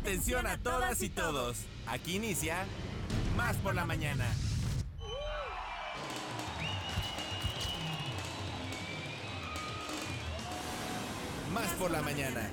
Atención a todas y todos. Aquí inicia Más por la mañana. Más por la mañana.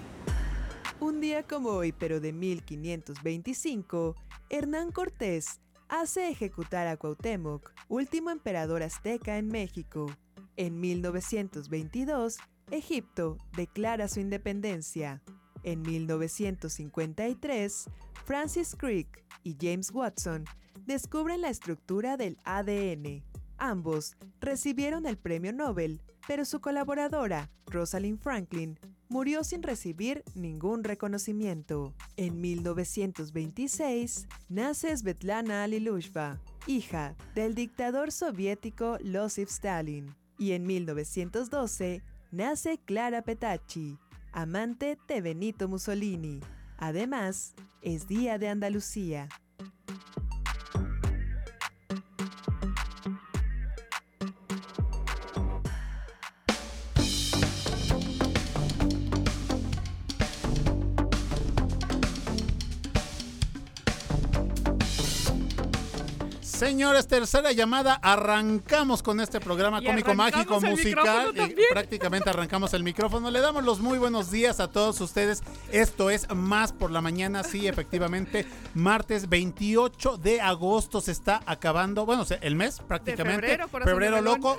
Un día como hoy, pero de 1525, Hernán Cortés hace ejecutar a Cuauhtémoc, último emperador azteca en México. En 1922, Egipto declara su independencia. En 1953, Francis Crick y James Watson descubren la estructura del ADN. Ambos recibieron el premio Nobel, pero su colaboradora, Rosalind Franklin, murió sin recibir ningún reconocimiento. En 1926 nace Svetlana Alilushva, hija del dictador soviético Losif Stalin. Y en 1912 nace Clara Petacci, amante de Benito Mussolini. Además, es Día de Andalucía. Señores, tercera llamada. Arrancamos con este programa cómico, mágico, musical. Y prácticamente arrancamos el micrófono. Le damos los muy buenos días a todos ustedes. Esto es Más por la Mañana. Sí, efectivamente. Martes 28 de agosto se está acabando. Bueno, el mes prácticamente. febrero, febrero loco,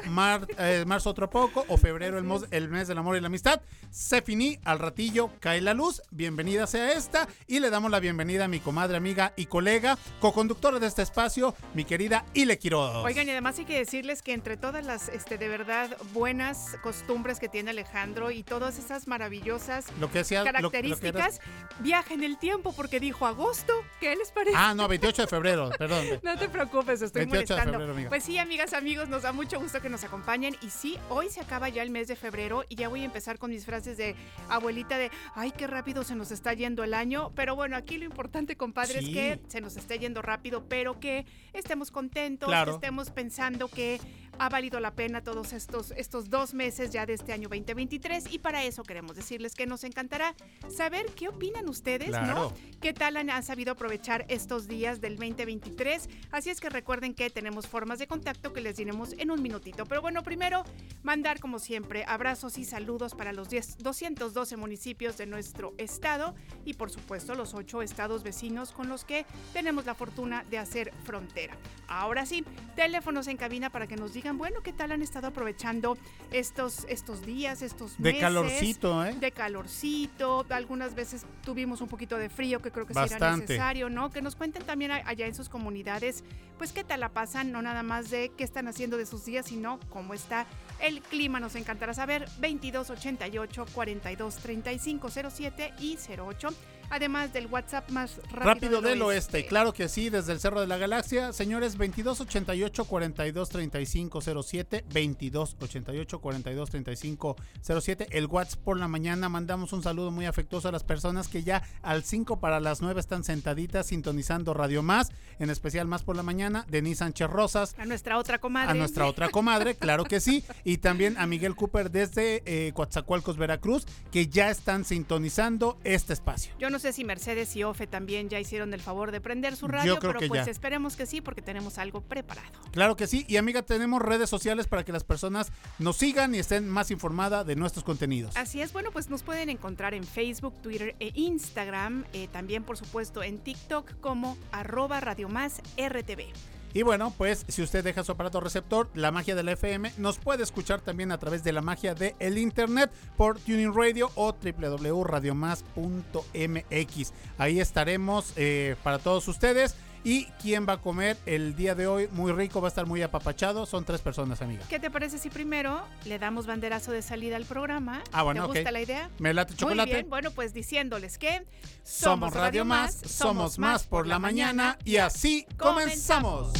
eh, marzo otro poco. O febrero el, el mes del amor y la amistad. Se finí. Al ratillo cae la luz. Bienvenida sea esta. Y le damos la bienvenida a mi comadre, amiga y colega, co-conductora de este espacio, mi querida Ile Quiroz. Oigan, y además hay que decirles que entre todas las, este, de verdad, buenas costumbres que tiene Alejandro y todas esas maravillosas lo que características, viaja en el tiempo porque dijo agosto. ¿Qué les parece? Ah, no, 28 de febrero, perdón. no te preocupes, estoy molestando. pues sí, amigas, amigos, nos da mucho gusto que nos acompañen. Y sí, hoy se acaba ya el mes de febrero y ya voy a empezar con mis frases de abuelita de, ay, qué rápido se nos está yendo el año. Pero bueno, aquí lo importante, compadre, es que se nos esté yendo rápido, pero que estemos contentos, que estemos pensando que ha valido la pena todos estos, estos dos meses ya de este año 2023 y para eso queremos decirles que nos encantará saber qué opinan ustedes, ¿no? ¿Qué tal han, sabido aprovechar estos días del 2023? Así es que recuerden que tenemos formas de contacto que les diremos en un minutito. Pero bueno, primero mandar como siempre abrazos y saludos para los 10, 212 municipios de nuestro estado y por supuesto los 8 estados vecinos con los que tenemos la fortuna de hacer frontera. Ahora sí, teléfonos en cabina para que nos digan bueno, ¿qué tal han estado aprovechando estos, estos días, estos meses? De calorcito, ¿eh? De calorcito. Algunas veces tuvimos un poquito de frío, que creo que sería necesario, ¿no? Que nos cuenten también allá en sus comunidades, pues qué tal la pasan, no nada más de qué están haciendo de sus días, sino cómo está el clima. Nos encantará saber. 2288 423507 y 08 además del WhatsApp más rápido, rápido del, oeste. Claro que sí, desde el Cerro de la Galaxia. Señores, 2288 423507 2288 423507 El WhatsApp por la mañana. Mandamos un saludo muy afectuoso a las personas que ya al 5 para las 9 están sentaditas sintonizando Radio Más, en especial Más por la mañana. Denise Sánchez Rosas. A nuestra otra comadre. A nuestra otra comadre, claro que sí. Y también a Miguel Cooper desde eh, Coatzacoalcos, Veracruz, que ya están sintonizando este espacio. Yo no sé si Mercedes y Ofe también ya hicieron el favor de prender su radio, pero pues esperemos que sí, porque tenemos algo preparado. Claro que sí. Y amiga, tenemos redes sociales para que las personas nos sigan y estén más informadas de nuestros contenidos. Así es, bueno, pues nos pueden encontrar en Facebook, Twitter e Instagram, eh, también por supuesto en TikTok como arroba Radio Más RTV. Y bueno, pues si usted deja su aparato receptor, la magia del FM, nos puede escuchar también a través de la magia del el internet por Tuning Radio o www.radiomás.mx. Ahí estaremos eh, para todos ustedes. ¿Y quién va a comer el día de hoy? Muy rico, va a estar muy apapachado. Son tres personas, amiga. ¿Qué te parece si primero le damos banderazo de salida al programa? Ah, bueno, ¿Te gusta la idea? Me late chocolate. Muy bien, bueno, pues diciéndoles que somos, Radio Más, somos más por la mañana y así comenzamos.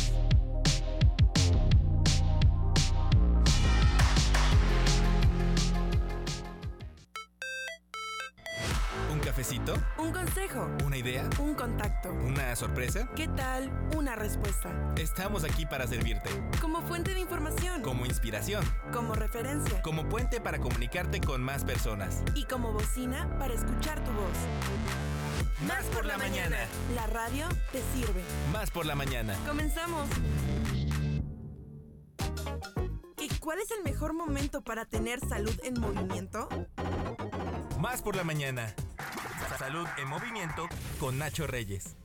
Cafecito? Un consejo. ¿Una idea? Un contacto. ¿Una sorpresa? ¿Qué tal? Una respuesta. Estamos aquí para servirte. Como fuente de información. Como inspiración. Como referencia. Como puente para comunicarte con más personas. Y como bocina para escuchar tu voz. Más por la mañana. La radio te sirve. Más por la mañana. Comenzamos. ¿Y cuál es el mejor momento para tener salud en movimiento? Más por la mañana. Salud en movimiento con Nacho Reyes.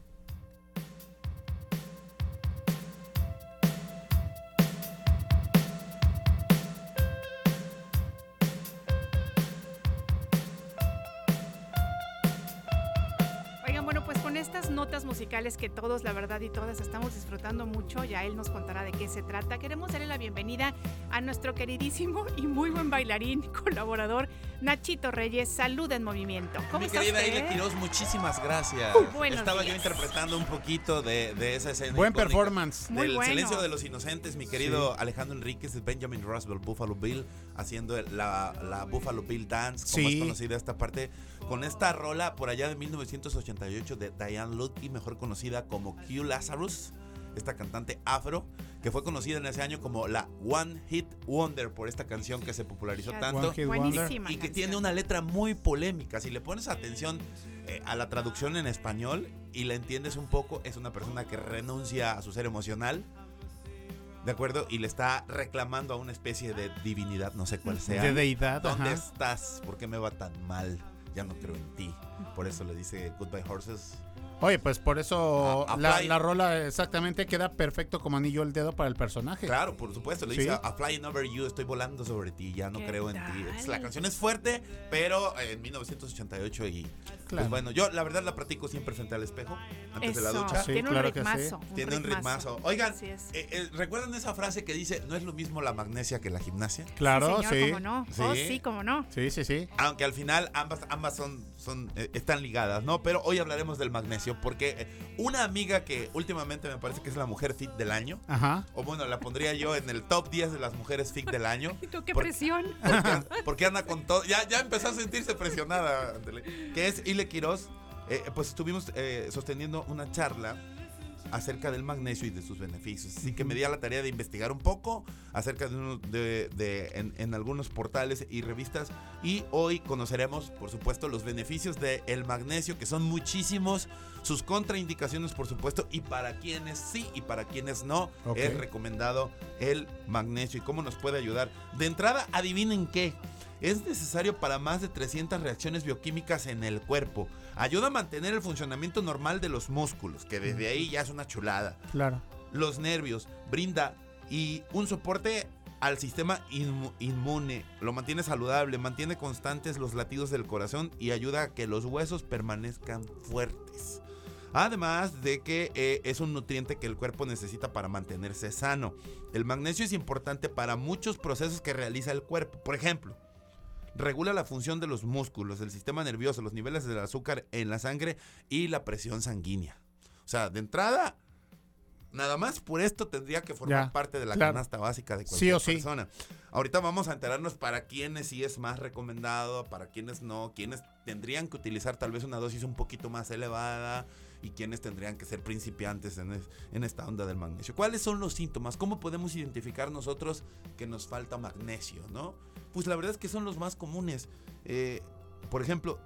Musicales que todos, la verdad, y todas estamos disfrutando mucho, ya él nos contará de qué se trata. Queremos darle la bienvenida a nuestro queridísimo y muy buen bailarín, colaborador, Nachito Reyes. Salud en movimiento. ¿Cómo Mi querida Ile Quiroz, muchísimas gracias. Estaba yo interpretando un poquito de, esa escena. Buen performance. Del silencio de los inocentes, mi querido Alejandro Enríquez, de Benjamin Roswell, Buffalo Bill, haciendo la, la Buffalo Bill Dance, como es conocida esta parte con esta rola por allá de 1988 de Diane Lutke, mejor conocida como Q Lazarus, esta cantante afro, que fue conocida en ese año como la One Hit Wonder por esta canción que se popularizó tanto y que tiene una letra muy polémica. Si le pones atención eh, a la traducción en español y la entiendes un poco, es una persona que renuncia a su ser emocional. ¿De acuerdo? Y le está reclamando a una especie de divinidad, no sé cuál sea. De deidad. ¿Dónde estás? ¿Por qué me va tan mal? Ya no creo en ti. Por eso le dice Goodbye Horses. Oye, pues por eso la, rola exactamente queda perfecto como anillo el dedo para el personaje. Claro, por supuesto. Le dice a Flying Over You, estoy volando sobre ti, ya no creo en ti. la canción es fuerte, pero en 1988 y pues bueno, yo la verdad la practico siempre frente al espejo, antes de la ducha. Tiene un ritmazo. Tiene un ritmazo. Oigan, eh, eh, ¿recuerdan esa frase que dice, no es lo mismo la magnesia que la gimnasia? Claro, sí. Cómo no. Oh, sí, cómo no. Sí, sí, sí. Aunque al final ambas, ambas son, son, eh, están ligadas, ¿no? Pero hoy hablaremos del magnesio porque una amiga que últimamente me parece que es la mujer fit del año, Ajá. o bueno, la pondría yo en el top 10 de las mujeres fit del año. qué presión? Porque, anda con todo, ya, ya empezó a sentirse presionada, que es Ile Quiroz, eh, pues estuvimos eh, sosteniendo una charla acerca del magnesio y de sus beneficios. Así que me di a la tarea de investigar un poco acerca de, uno de, en, algunos portales y revistas y hoy conoceremos, por supuesto, los beneficios del magnesio, que son muchísimos, sus contraindicaciones, por supuesto, y para quienes sí y para quienes no es recomendado el magnesio y cómo nos puede ayudar. De entrada, adivinen qué es necesario para más de 300 reacciones bioquímicas en el cuerpo. Ayuda a mantener el funcionamiento normal de los músculos, que desde ahí ya es una chulada. Claro. Los nervios, brinda y un soporte al sistema inmune, lo mantiene saludable, mantiene constantes los latidos del corazón y ayuda a que los huesos permanezcan fuertes. Además de que eh, es un nutriente que el cuerpo necesita para mantenerse sano. El magnesio es importante para muchos procesos que realiza el cuerpo. Por ejemplo, regula la función de los músculos, el sistema nervioso, los niveles del azúcar en la sangre y la presión sanguínea. O sea, de entrada, nada más por esto tendría que formar parte de la canasta básica de cualquier persona. Ahorita vamos a enterarnos para quiénes sí es más recomendado, para quiénes no, quiénes tendrían que utilizar tal vez una dosis un poquito más elevada y quiénes tendrían que ser principiantes en, en, esta onda del magnesio. ¿Cuáles son los síntomas? ¿Cómo podemos identificar nosotros que nos falta magnesio? ¿no? Pues la verdad es que son los más comunes. Eh, por ejemplo,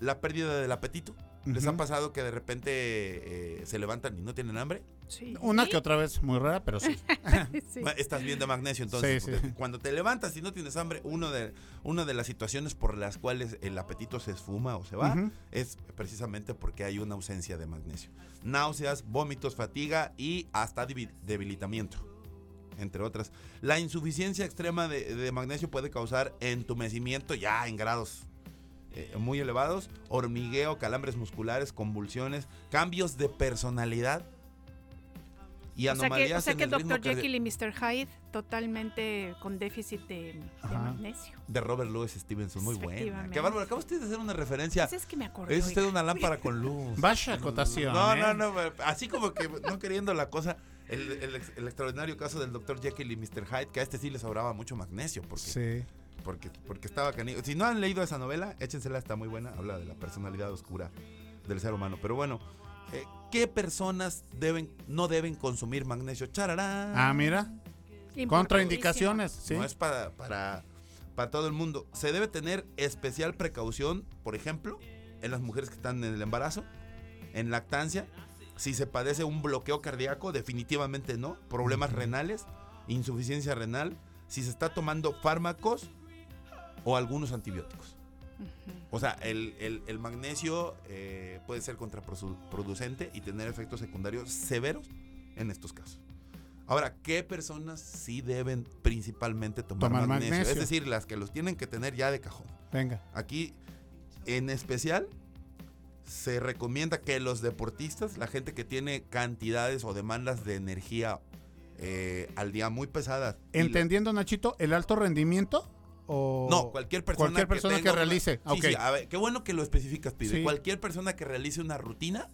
la pérdida del apetito. ¿Les ha pasado que de repente eh, se levantan y no tienen hambre? Sí. Una que otra vez, muy rara, pero sí. Estás viendo magnesio, entonces. Cuando te levantas y no tienes hambre, uno de, una de las situaciones por las cuales el apetito se esfuma o se va es precisamente porque hay una ausencia de magnesio. Náuseas, vómitos, fatiga y hasta debilitamiento entre otras. La insuficiencia extrema de, magnesio puede causar entumecimiento ya en grados eh, muy elevados, hormigueo, calambres musculares, convulsiones, cambios de personalidad y anomalías. O sea que, el Dr. Jekyll y Mr. Hyde totalmente con déficit de, magnesio. De Robert Louis Stevenson, muy buena. Qué bárbaro, acaba usted de hacer una referencia. Pues es que me acuerdo. Es usted una lámpara con luz. Vaya acotación. No, no, ¿eh? no, así como que no queriendo la cosa. El, extraordinario caso del Dr. Jekyll y Mr. Hyde, que a este sí le sobraba mucho magnesio. Porque, sí. Porque, porque estaba canijo. Si no han leído esa novela, échensela, está muy buena. Habla de la personalidad oscura del ser humano. Pero bueno, eh, ¿qué personas deben no deben consumir magnesio? Charará. Ah, mira. Contraindicaciones, sí. No es para, para, para todo el mundo. Se debe tener especial precaución, por ejemplo, en las mujeres que están en el embarazo, en lactancia. Si se padece un bloqueo cardíaco, definitivamente no. Problemas renales, insuficiencia renal. Si se está tomando fármacos o algunos antibióticos. O sea, el, magnesio eh, puede ser contraproducente y tener efectos secundarios severos en estos casos. Ahora, ¿qué personas sí deben principalmente tomar, magnesio? Es decir, las que los tienen que tener ya de cajón. Venga. Aquí, en especial, se recomienda que los deportistas, la gente que tiene cantidades o demandas de energía eh, al día muy pesadas. Entendiendo, Nachito, el alto rendimiento. O no, cualquier persona, cualquier persona que, realice. Sí, sí, a ver, qué bueno que lo especificas, Pide. Cualquier persona que realice una rutina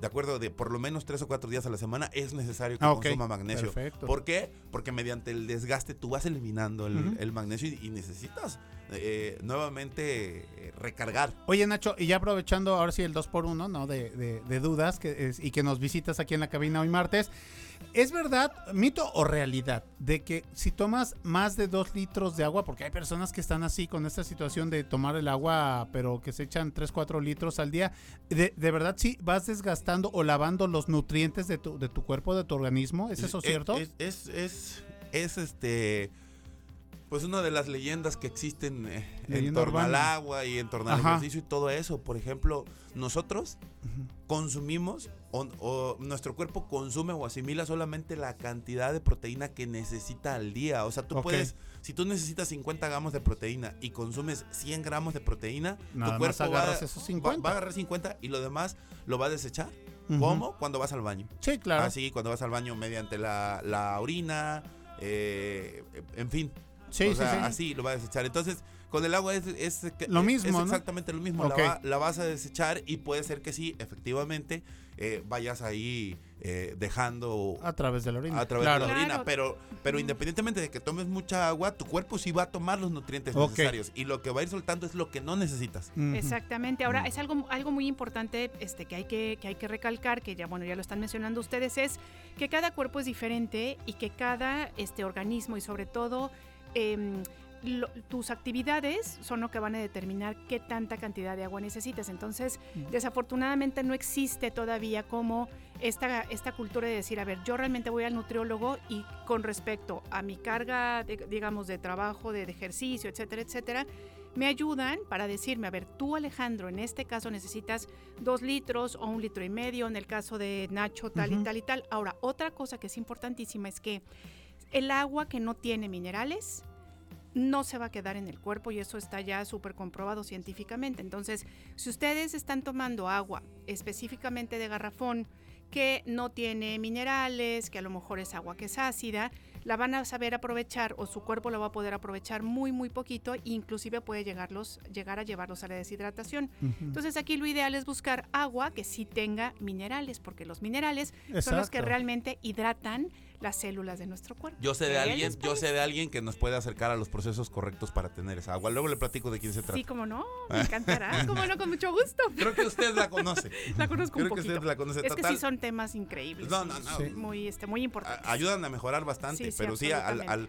de acuerdo de por lo menos tres o cuatro días a la semana, es necesario que ah, consuma magnesio. Perfecto. ¿Por qué? Porque mediante el desgaste tú vas eliminando el, magnesio y, necesitas eh, nuevamente eh, recargar. Oye Nacho, y ya aprovechando ahora sí el 2 por 1 ¿no? De, de, dudas que y que nos visitas aquí en la cabina hoy martes, ¿Es verdad, mito o realidad, de que si tomas más de dos litros de agua, porque hay personas que están así con esta situación de tomar el agua, pero que se echan 3, 4 litros al día, de, verdad sí vas desgastando o lavando los nutrientes de tu, de tu cuerpo, de tu organismo? ¿Es eso cierto? Es, es, es, es este pues una de las leyendas que existen eh, en torno al agua y en torno al ejercicio y todo eso. Por ejemplo, nosotros consumimos o, nuestro cuerpo consume o asimila solamente la cantidad de proteína que necesita al día. O sea, tú puedes, si tú necesitas 50 gramos de proteína y consumes 100 gramos de proteína, tu cuerpo va, esos 50. va, a agarrar 50 y lo demás lo va a desechar. ¿Cómo? Cuando vas al baño. Sí, claro. Así, cuando vas al baño mediante la, la orina, eh, en fin. Sí, sí, sí. Así lo va a desechar. Entonces, con el agua es, lo mismo, es exactamente lo mismo. La, la, vas a desechar y puede ser que sí, efectivamente, eh, vayas ahí eh, dejando a través de la orina. A través de la orina, pero pero independientemente de que tomes mucha agua, tu cuerpo sí va a tomar los nutrientes necesarios y lo que va a ir soltando es lo que no necesitas. Exactamente. Ahora es algo algo muy importante este que hay que, que hay que recalcar que ya bueno, ya lo están mencionando ustedes es que cada cuerpo es diferente y que cada este organismo y sobre todo em, tus actividades son lo que van a determinar qué tanta cantidad de agua necesitas. Entonces, desafortunadamente no existe todavía como esta, esta cultura de decir, a ver, yo realmente voy al nutriólogo y con respecto a mi carga, digamos, de trabajo, de, ejercicio, etcétera, etcétera, me ayudan para decirme, a ver, tú Alejandro, en este caso necesitas dos litros o un litro y medio, en el caso de Nacho, tal y tal y tal. Ahora, otra cosa que es importantísima es que el agua que no tiene minerales, no se va a quedar en el cuerpo y eso está ya súper comprobado científicamente. Entonces, si ustedes están tomando agua específicamente de garrafón que no tiene minerales, que a lo mejor es agua que es ácida, la van a saber aprovechar o su cuerpo la va a poder aprovechar muy muy poquito e inclusive puede llegarlos, llegar a llevarlos a la deshidratación. Entonces aquí lo ideal es buscar agua que sí tenga minerales, porque los minerales son los que realmente hidratan las células de nuestro cuerpo. Yo sé de alguien, yo sé de alguien que nos puede acercar a los procesos correctos para tener esa agua. Luego le platico de quién se trata. Sí, como no, me encantará, como no, con mucho gusto. Creo que usted la conoce. la conozco Creo un poquito. que usted la conoce. Es que sí son temas increíbles. No, no, no. Muy, este, muy importantes. ayudan a mejorar bastante, pero sí, al al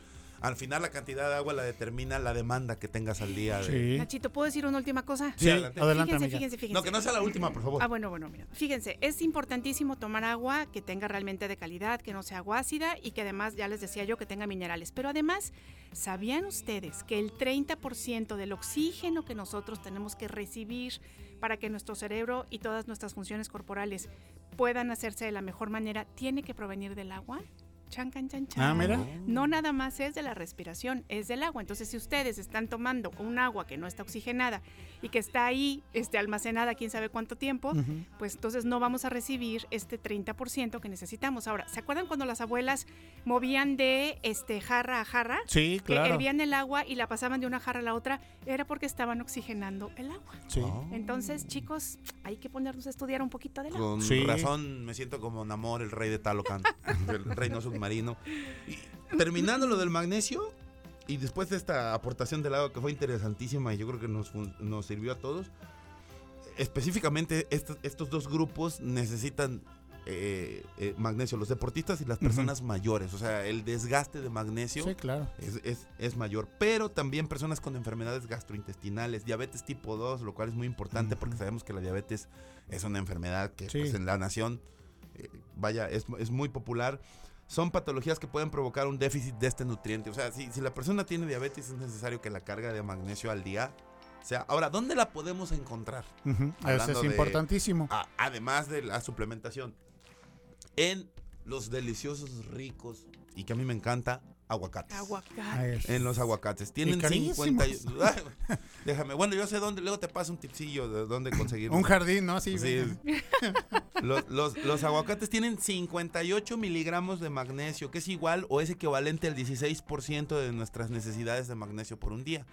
final la cantidad de agua la determina la demanda que tengas al día. Sí. Nachito, ¿puedo decir una última cosa? Sí, adelante. fíjense, fíjense, fíjense. No, que no sea la última, por favor. Ah, bueno, bueno, mira. Fíjense, es importantísimo tomar agua que tenga realmente de calidad, que no sea agua ácida y que además, ya les decía yo, que tenga minerales. Pero además, ¿sabían ustedes que el 30% del oxígeno que nosotros tenemos que recibir para que nuestro cerebro y todas nuestras funciones corporales puedan hacerse de la mejor manera tiene que provenir del agua? Chan, chan, chan, chan. Ah, mira. No nada más es de la respiración, es del agua. Entonces, si ustedes están tomando un agua que no está oxigenada y que está ahí este, almacenada quién sabe cuánto tiempo, pues entonces no vamos a recibir este 30% que necesitamos. Ahora, ¿se acuerdan cuando las abuelas movían de este jarra a jarra? Sí, claro. Que hervían el agua y la pasaban de una jarra a la otra, era porque estaban oxigenando el agua. Sí. Entonces, chicos, hay que ponernos a estudiar un poquito del agua. Con razón me siento como Namor, el rey de Talocan, el rey no submarino. Y terminando lo del magnesio, y después de esta aportación del agua que fue interesantísima y yo creo que nos, nos sirvió a todos, específicamente estos, estos dos grupos necesitan eh, eh, magnesio, los deportistas y las personas mayores. O sea, el desgaste de magnesio claro. es, mayor. Pero también personas con enfermedades gastrointestinales, diabetes tipo 2, lo cual es muy importante porque sabemos que la diabetes es una enfermedad que pues, en la nación, eh, vaya, es, es, muy popular. Son patologías que pueden provocar un déficit de este nutriente. O sea, si, si la persona tiene diabetes es necesario que la carga de magnesio al día sea, ahora, ¿dónde la podemos encontrar? Eso es importantísimo. además de la suplementación en los deliciosos, ricos y que a mí me encanta, aguacates. Aguacates. En los aguacates. Tienen 50. déjame. Bueno, yo sé dónde. Luego te paso un tipsillo de dónde conseguir. un jardín, ¿no? Sí. los, los, aguacates tienen 58 miligramos de magnesio, que es igual o es equivalente al 16% de nuestras necesidades de magnesio por un día.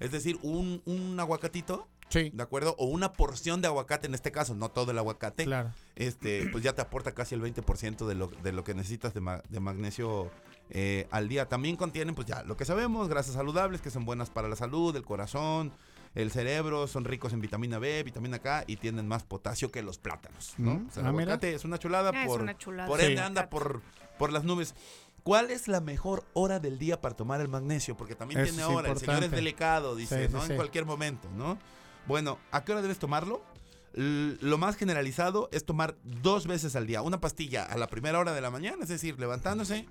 Es decir, un, un aguacatito Sí. ¿De acuerdo? O una porción de aguacate, en este caso, no todo el aguacate. Claro. Este, pues ya te aporta casi el 20% de lo, de lo que necesitas de, de magnesio eh, al día. También contienen, pues ya, lo que sabemos, grasas saludables que son buenas para la salud, el corazón, el cerebro, son ricos en vitamina B, vitamina K y tienen más potasio que los plátanos, ¿no? Mm. el ah, aguacate es una chulada ah, por, una chulada. por ende anda por, por las nubes. ¿Cuál es la mejor hora del día para tomar el magnesio? Porque también tiene hora. El señor es delicado, dice, ¿no? En cualquier momento, ¿no? Bueno, ¿a qué hora debes tomarlo? lo más generalizado es tomar dos veces al día. Una pastilla a la primera hora de la mañana, es decir, levantándose,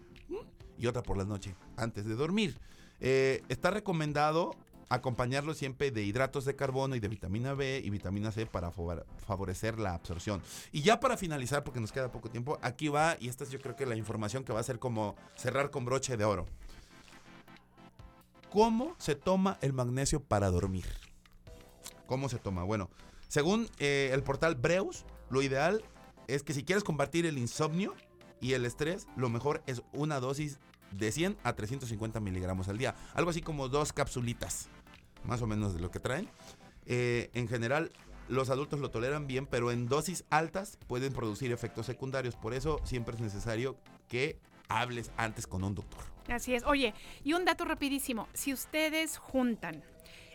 y otra por la noche, antes de dormir. Eh, está recomendado acompañarlo siempre de hidratos de carbono y de vitamina B y vitamina C para favorecer la absorción. Y ya para finalizar, porque nos queda poco tiempo, aquí va, y esta es yo creo que la información que va a ser como cerrar con broche de oro. ¿Cómo se toma el magnesio para dormir? ¿Cómo se toma? Bueno, según eh, el portal Breus, lo ideal es que si quieres combatir el insomnio y el estrés, lo mejor es una dosis de 100 a 350 miligramos al día. Algo así como dos capsulitas, más o menos de lo que traen. Eh, en general, los adultos lo toleran bien, pero en dosis altas pueden producir efectos secundarios. Por eso siempre es necesario que hables antes con un doctor. Así es. Oye, y un dato rapidísimo. Si ustedes juntan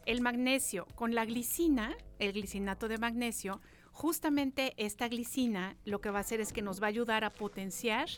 el magnesio con la glicina, el glicinato de magnesio, justamente esta glicina lo que va a hacer es que nos va a ayudar a potenciar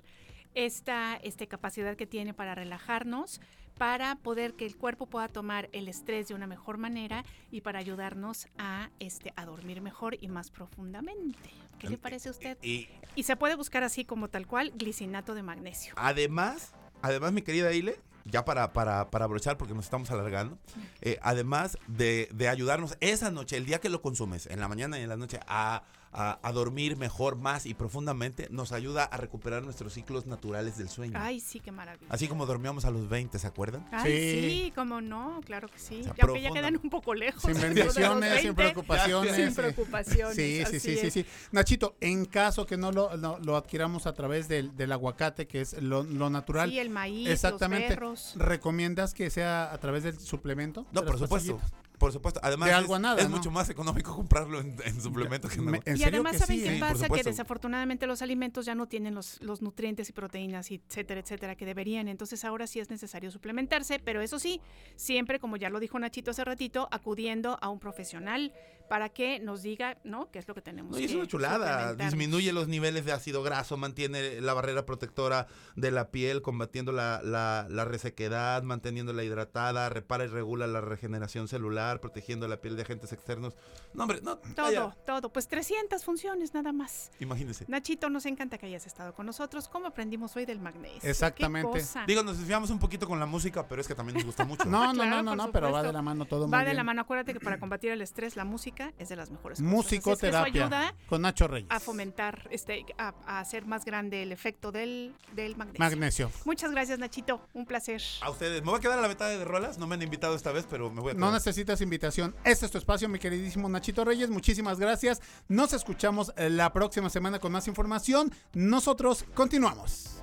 esta, esta capacidad que tiene para relajarnos, para poder que el cuerpo pueda tomar el estrés de una mejor manera y para ayudarnos a, este, a dormir mejor y más profundamente. ¿Qué le parece a usted? Y, y se puede buscar así como tal cual, glicinato de magnesio. Además, además mi querida Ile, ya para, para, para abrochar porque nos estamos alargando, eh, además de, de, ayudarnos esa noche, el día que lo consumes, en la mañana y en la noche, a a, dormir mejor, más y profundamente, nos ayuda a recuperar nuestros ciclos naturales del sueño. Ay, sí, qué maravilla. Así como dormíamos a los 20, ¿se acuerdan? Ay, sí, cómo no, claro que sí. aunque ya quedan un poco lejos. Sin bendiciones, sin preocupaciones. Sin preocupaciones. Sí, sí, sí, sí, sí, Nachito, en caso que no lo, lo, adquiramos a través del, del, aguacate, que es lo, lo, natural. Sí, el maíz, Exactamente. los ¿Recomiendas que sea a través del suplemento? No, por supuesto. Por supuesto. Además, es, mucho más económico comprarlo en, suplemento que en Y además, ¿saben qué pasa? que desafortunadamente los alimentos ya no tienen los, los nutrientes y proteínas, etcétera, etcétera, que deberían. Entonces, ahora sí es necesario suplementarse, pero eso sí, siempre, como ya lo dijo Nachito hace ratito, acudiendo a un profesional para que nos diga, ¿no? ¿Qué es lo que tenemos? No, y es una chulada. Disminuye los niveles de ácido graso, mantiene la barrera protectora de la piel, combatiendo la, la, resequedad, manteniéndola hidratada, repara y regula la regeneración celular, protegiendo la piel de agentes externos. No, hombre, no. Todo, todo. Pues 300 funciones nada más. Imagínese. Nachito, nos encanta que hayas estado con nosotros. ¿Cómo aprendimos hoy del magnesio? Exactamente. Digo, nos desviamos un poquito con la música, pero es que también nos gusta mucho. no, no, no, no, no, pero va de la mano todo. Va de la mano. Acuérdate que para combatir el estrés, la música es de las mejores cosas. Musicoterapia. ayuda con Nacho Reyes. A fomentar, este, a, hacer más grande el efecto del, del magnesio. magnesio. Muchas gracias, Nachito. Un placer. A ustedes. Me voy a quedar a la mitad de rolas. No me han invitado esta vez, pero me voy a No necesitas invitación. Este es tu espacio, mi queridísimo Nachito Reyes. Muchísimas gracias. Nos escuchamos la próxima semana con más información. Nosotros continuamos.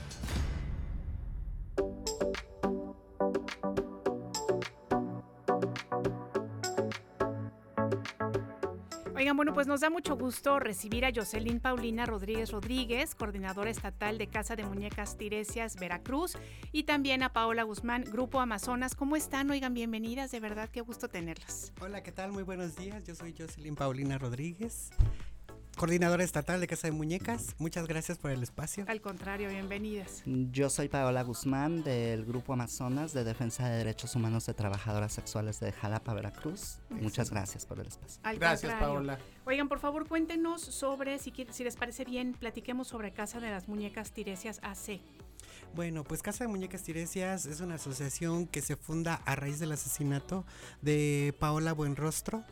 Bueno, pues nos da mucho gusto recibir a Jocelyn Paulina Rodríguez Rodríguez, coordinadora estatal de Casa de Muñecas Tiresias Veracruz, y también a Paola Guzmán, Grupo Amazonas. ¿Cómo están? Oigan, bienvenidas, de verdad, qué gusto tenerlas. Hola, ¿qué tal? Muy buenos días. Yo soy Jocelyn Paulina Rodríguez coordinadora estatal de Casa de Muñecas. Muchas gracias por el espacio. Al contrario, bienvenidas. Yo soy Paola Guzmán del Grupo Amazonas de Defensa de Derechos Humanos de Trabajadoras Sexuales de Jalapa, Veracruz. Muchas gracias por el espacio. gracias, Paola. Oigan, por favor, cuéntenos sobre, si, si les parece bien, platiquemos sobre Casa de las Muñecas Tiresias AC. Bueno, pues Casa de Muñecas Tiresias es una asociación que se funda a raíz del asesinato de Paola Buenrostro,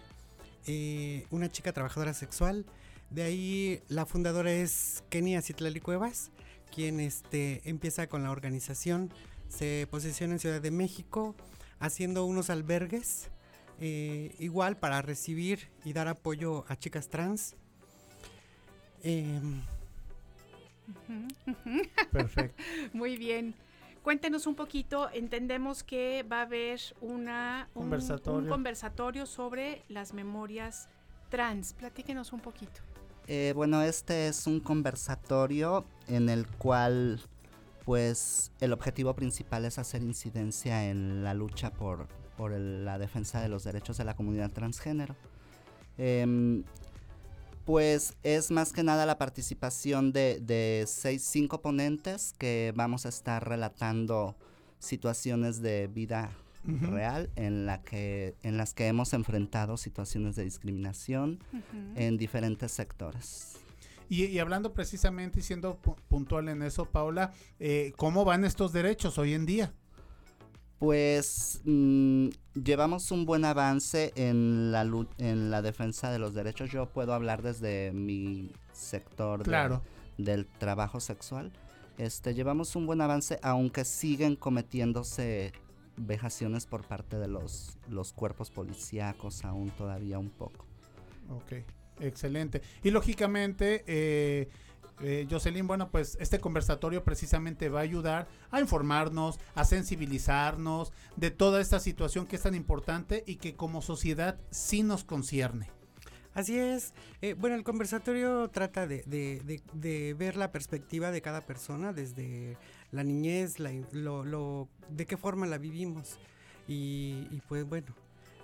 eh, una chica trabajadora sexual de ahí la fundadora es Kenia Citlali Cuevas, quien este, empieza con la organización, se posiciona en Ciudad de México haciendo unos albergues, eh, igual para recibir y dar apoyo a chicas trans. Em, Perfecto. Muy bien. Cuéntenos un poquito, entendemos que va a haber una, un, un conversatorio sobre las memorias trans. Platíquenos un poquito. Eh, bueno, este es un conversatorio en el cual pues el objetivo principal es hacer incidencia en la lucha por, la defensa de los derechos de la comunidad transgénero. Em, pues es más que nada la participación de, de seis, cinco ponentes que vamos a estar relatando situaciones de vida real en la que en las que hemos enfrentado situaciones de discriminación en diferentes sectores. Y, hablando precisamente y siendo puntual en eso, Paula, eh, ¿cómo van estos derechos hoy en día? Pues mm, llevamos un buen avance en la en la defensa de los derechos. Yo puedo hablar desde mi sector del trabajo sexual. Este, llevamos un buen avance, aunque siguen cometiéndose vejaciones por parte de los, los cuerpos policíacos aún todavía un poco. Ok, excelente. Y lógicamente, eh, eh, Jocelyn, bueno, pues este conversatorio precisamente va a ayudar a informarnos, a sensibilizarnos de toda esta situación que es tan importante y que como sociedad sí nos concierne. Así es. Eh, bueno, el conversatorio trata de, de, de, ver la perspectiva de cada persona desde la niñez, la, lo, lo, de qué forma la vivimos. Y, pues bueno,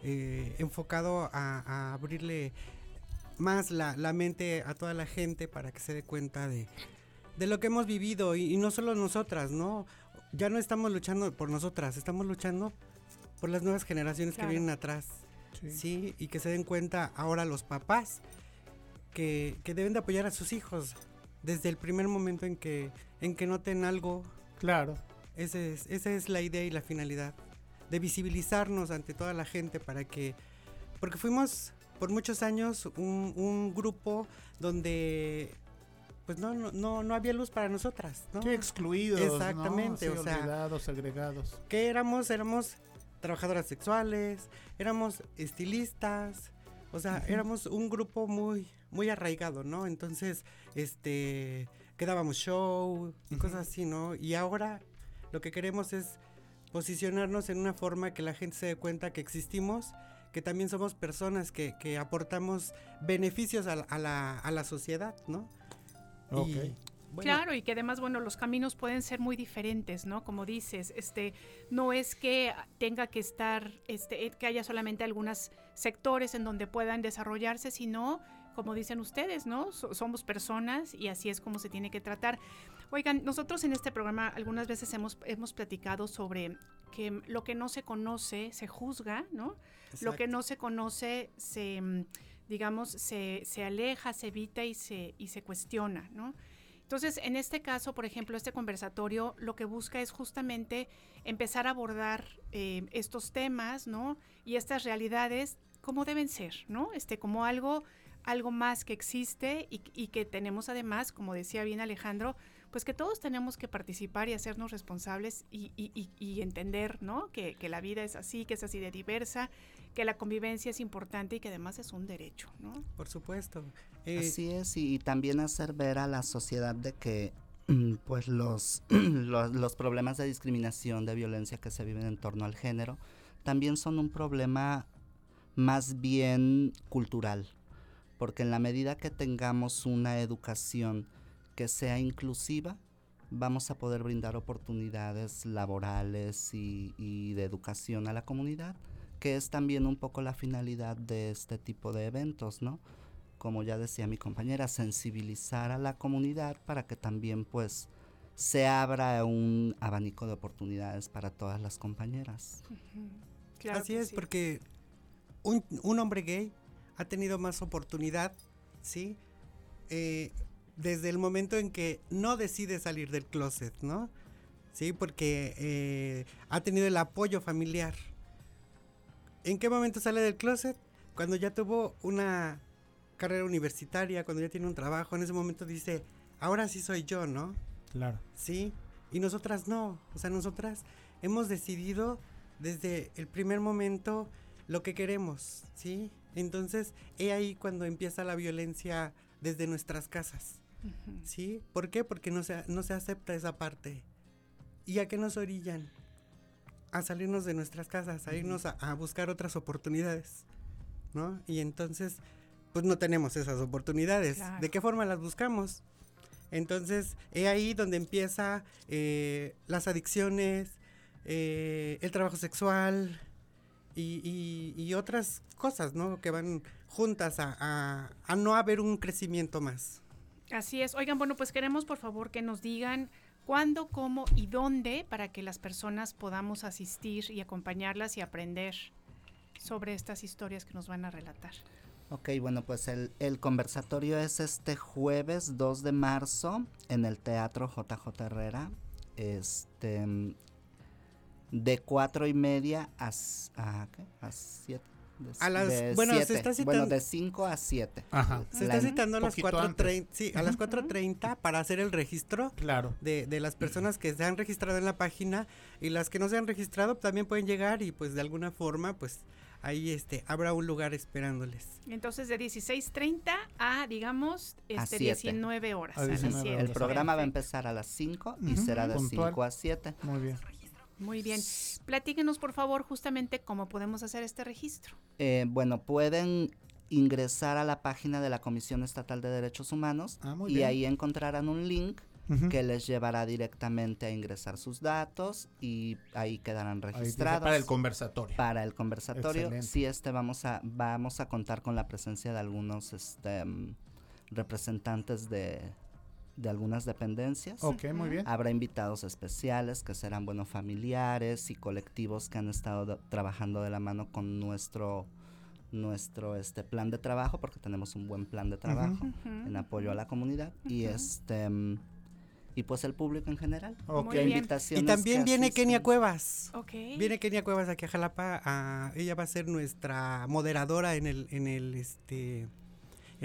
eh, enfocado a, abrirle más la, la, mente a toda la gente para que se dé cuenta de, de lo que hemos vivido y, no solo nosotras, ¿no? Ya no estamos luchando por nosotras, estamos luchando por las nuevas generaciones que vienen atrás. Sí. Y que se den cuenta ahora los papás que, que deben de apoyar a sus hijos desde el primer momento en que, en que noten algo Claro. Esa es, esa es la idea y la finalidad. De visibilizarnos ante toda la gente para que... Porque fuimos por muchos años un, grupo donde pues no, no, no, había luz para nosotras, ¿no? excluidos, Exactamente, o sea, segregados. Que éramos, éramos trabajadoras sexuales, éramos estilistas, o sea, éramos un grupo muy, muy arraigado, ¿no? Entonces, este, que dábamos show y cosas así, ¿no? Y ahora lo que queremos es posicionarnos en una forma que la gente se dé cuenta que existimos, que también somos personas que, que aportamos beneficios a, la, a la sociedad, ¿no? Okay. claro, y que además, bueno, los caminos pueden ser muy diferentes, ¿no? Como dices, este, no es que tenga que estar, este, que haya solamente algunos sectores en donde puedan desarrollarse, sino como dicen ustedes, ¿no? somos personas y así es como se tiene que tratar. Oigan, nosotros en este programa algunas veces hemos, hemos platicado sobre que lo que no se conoce se juzga, ¿no? Lo que no se conoce se, mm, digamos, se, se, aleja, se evita y se, y se cuestiona, ¿no? Entonces, en este caso, por ejemplo, este conversatorio lo que busca es justamente empezar a abordar eh, estos temas, ¿no? Y estas realidades como deben ser, ¿no? Este, como algo algo más que existe y, que tenemos además, como decía bien Alejandro, pues que todos tenemos que participar y hacernos responsables y, entender, ¿no? Que, la vida es así, que es así de diversa, que la convivencia es importante y que además es un derecho, ¿no? Por supuesto. Eh, así es, y también hacer ver a la sociedad de que pues los, los, problemas de discriminación, de violencia que se viven en torno al género, también son un problema más bien cultural, porque en la medida que tengamos una educación que sea inclusiva, vamos a poder brindar oportunidades laborales y, de educación a la comunidad, que es también un poco la finalidad de este tipo de eventos, ¿no? Como ya decía mi compañera, sensibilizar a la comunidad para que también pues se abra un abanico de oportunidades para todas las compañeras. Así es, porque un, un, hombre gay ha tenido más oportunidad, ¿sí? Eh, desde el momento en que no decide salir del closet, ¿no? Sí, porque eh, ha tenido el apoyo familiar. ¿En qué momento sale del closet? Cuando ya tuvo una carrera universitaria, cuando ya tiene un trabajo, en ese momento dice, ahora sí soy yo, ¿no? Claro. Sí, y nosotras no. O sea, nosotras hemos decidido desde el primer momento lo que queremos, ¿sí? Entonces, he ahí cuando empieza la violencia desde nuestras casas. ¿Sí? ¿Por qué? Porque no se, no se acepta esa parte. ¿Y a qué nos orillan? A salirnos de nuestras casas, a irnos a, buscar otras oportunidades, ¿no? Y entonces, pues no tenemos esas oportunidades. ¿De qué forma las buscamos? Entonces, es ahí donde empieza eh, las adicciones, eh, el trabajo sexual y, otras cosas, ¿no? Que van juntas a no haber un crecimiento más. Así es. Oigan, bueno, pues queremos por favor que nos digan cuándo, cómo y dónde para que las personas podamos asistir y acompañarlas y aprender sobre estas historias que nos van a relatar. Ok, bueno, pues el, el conversatorio es este jueves 2 de marzo en el Teatro JJ Herrera. Este de cuatro y media a, a, a siete a las, bueno, se está citando, bueno, de 5 a 7. Se está citando a las 4.30 sí, a las 4.30 para hacer el registro claro. de, de, las personas que se han registrado en la página y las que no se han registrado también pueden llegar y pues de alguna forma pues ahí este habrá un lugar esperándoles. Entonces de 16.30 a digamos este, 19 horas. el programa va a empezar a las 5 y será de 5 a 7. Muy bien. Muy bien. Platíquenos, por favor, justamente cómo podemos hacer este registro. Eh, bueno, pueden ingresar a la página de la Comisión Estatal de Derechos Humanos ah, y ahí encontrarán un link que les llevará directamente a ingresar sus datos y ahí quedarán registrados. para el conversatorio. Para el conversatorio. Sí, este vamos a, vamos a contar con la presencia de algunos este, mm, representantes de, de algunas dependencias. Ok, muy bien. Habrá invitados especiales que serán, bueno, familiares y colectivos que han estado trabajando de la mano con nuestro nuestro este plan de trabajo porque tenemos un buen plan de trabajo en apoyo a la comunidad y este y pues el público en general. Okay. Y también viene Kenia Cuevas. Okay. Viene Kenia Cuevas aquí a Jalapa. ella va a ser nuestra moderadora en el en el este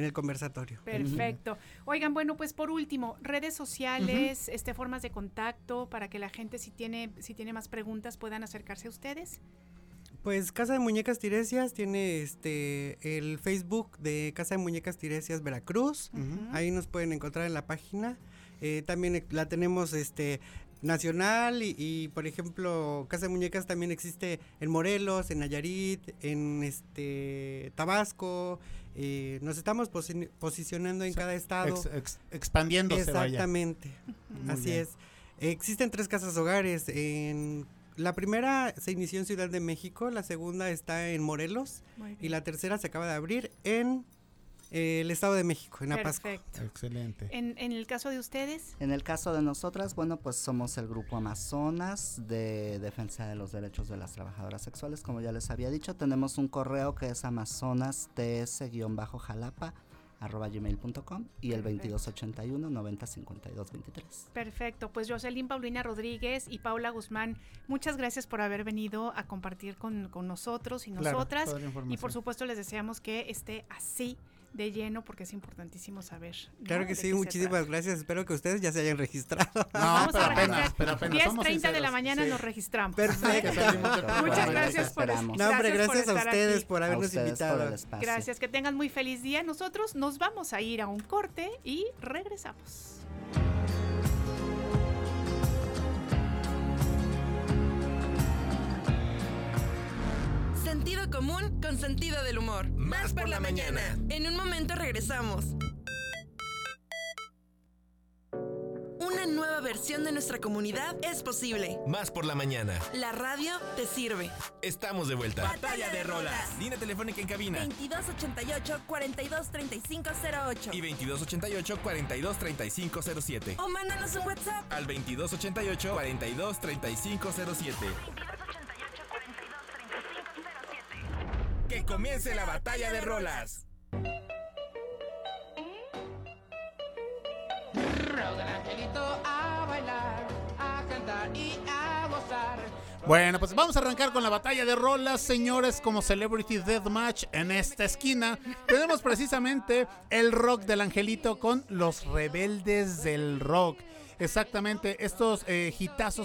en el conversatorio. Perfecto. Oigan, bueno, pues por último, redes sociales, este formas de contacto para que la gente si tiene si tiene más preguntas puedan acercarse a ustedes. Pues Casa de Muñecas Tiresias tiene este el Facebook de Casa de Muñecas Tiresias Veracruz. Ahí nos pueden encontrar en la página. Eh, también la tenemos este nacional y, por ejemplo Casa de Muñecas también existe en Morelos, en Nayarit, en este Tabasco. Eh, nos estamos posicionando en cada estado. expandiéndose. Exactamente. Así es. Existen tres casas hogares. En la primera se inició en Ciudad de México, la segunda está en Morelos y la tercera se acaba de abrir en el Estado de México, en Apasco. Perfecto. Excelente. ¿En, el caso de ustedes? En el caso de nosotras, bueno, pues somos el grupo Amazonas de defensa de los derechos de las trabajadoras sexuales, como ya les había dicho. Tenemos un correo que es amazonasts-jalapa arroba gmail.com y el 2281 90 52 23. Perfecto, pues Jocelyn Paulina Rodríguez y Paula Guzmán, muchas gracias por haber venido a compartir con, nosotros y nosotras y por supuesto les deseamos que esté así de lleno porque es importantísimo saber. Claro que sí, muchísimas gracias. Espero que ustedes ya se hayan registrado. No, pero apenas, pero apenas. 10.30 de la mañana nos registramos. Perfecto. Muchas gracias por No, hombre, gracias a ustedes por habernos invitado. Gracias, que tengan muy feliz día. Nosotros nos vamos a ir a un corte y regresamos. Sentido común con sentido del humor. Más, por, la, mañana. En un momento regresamos. Una nueva versión de nuestra comunidad es posible. Más por la mañana. La radio te sirve. Estamos de vuelta. Batalla de rolas. Línea telefónica en cabina. 2288-423508. Y 2288-423507. O mándanos un WhatsApp. Al 2288-423507. Que comience la batalla de rolas. Bueno, pues vamos a arrancar con la batalla de rolas, señores, como Celebrity Deathmatch en esta esquina. Tenemos precisamente el rock del angelito con los rebeldes del rock. Exactamente, estos eh,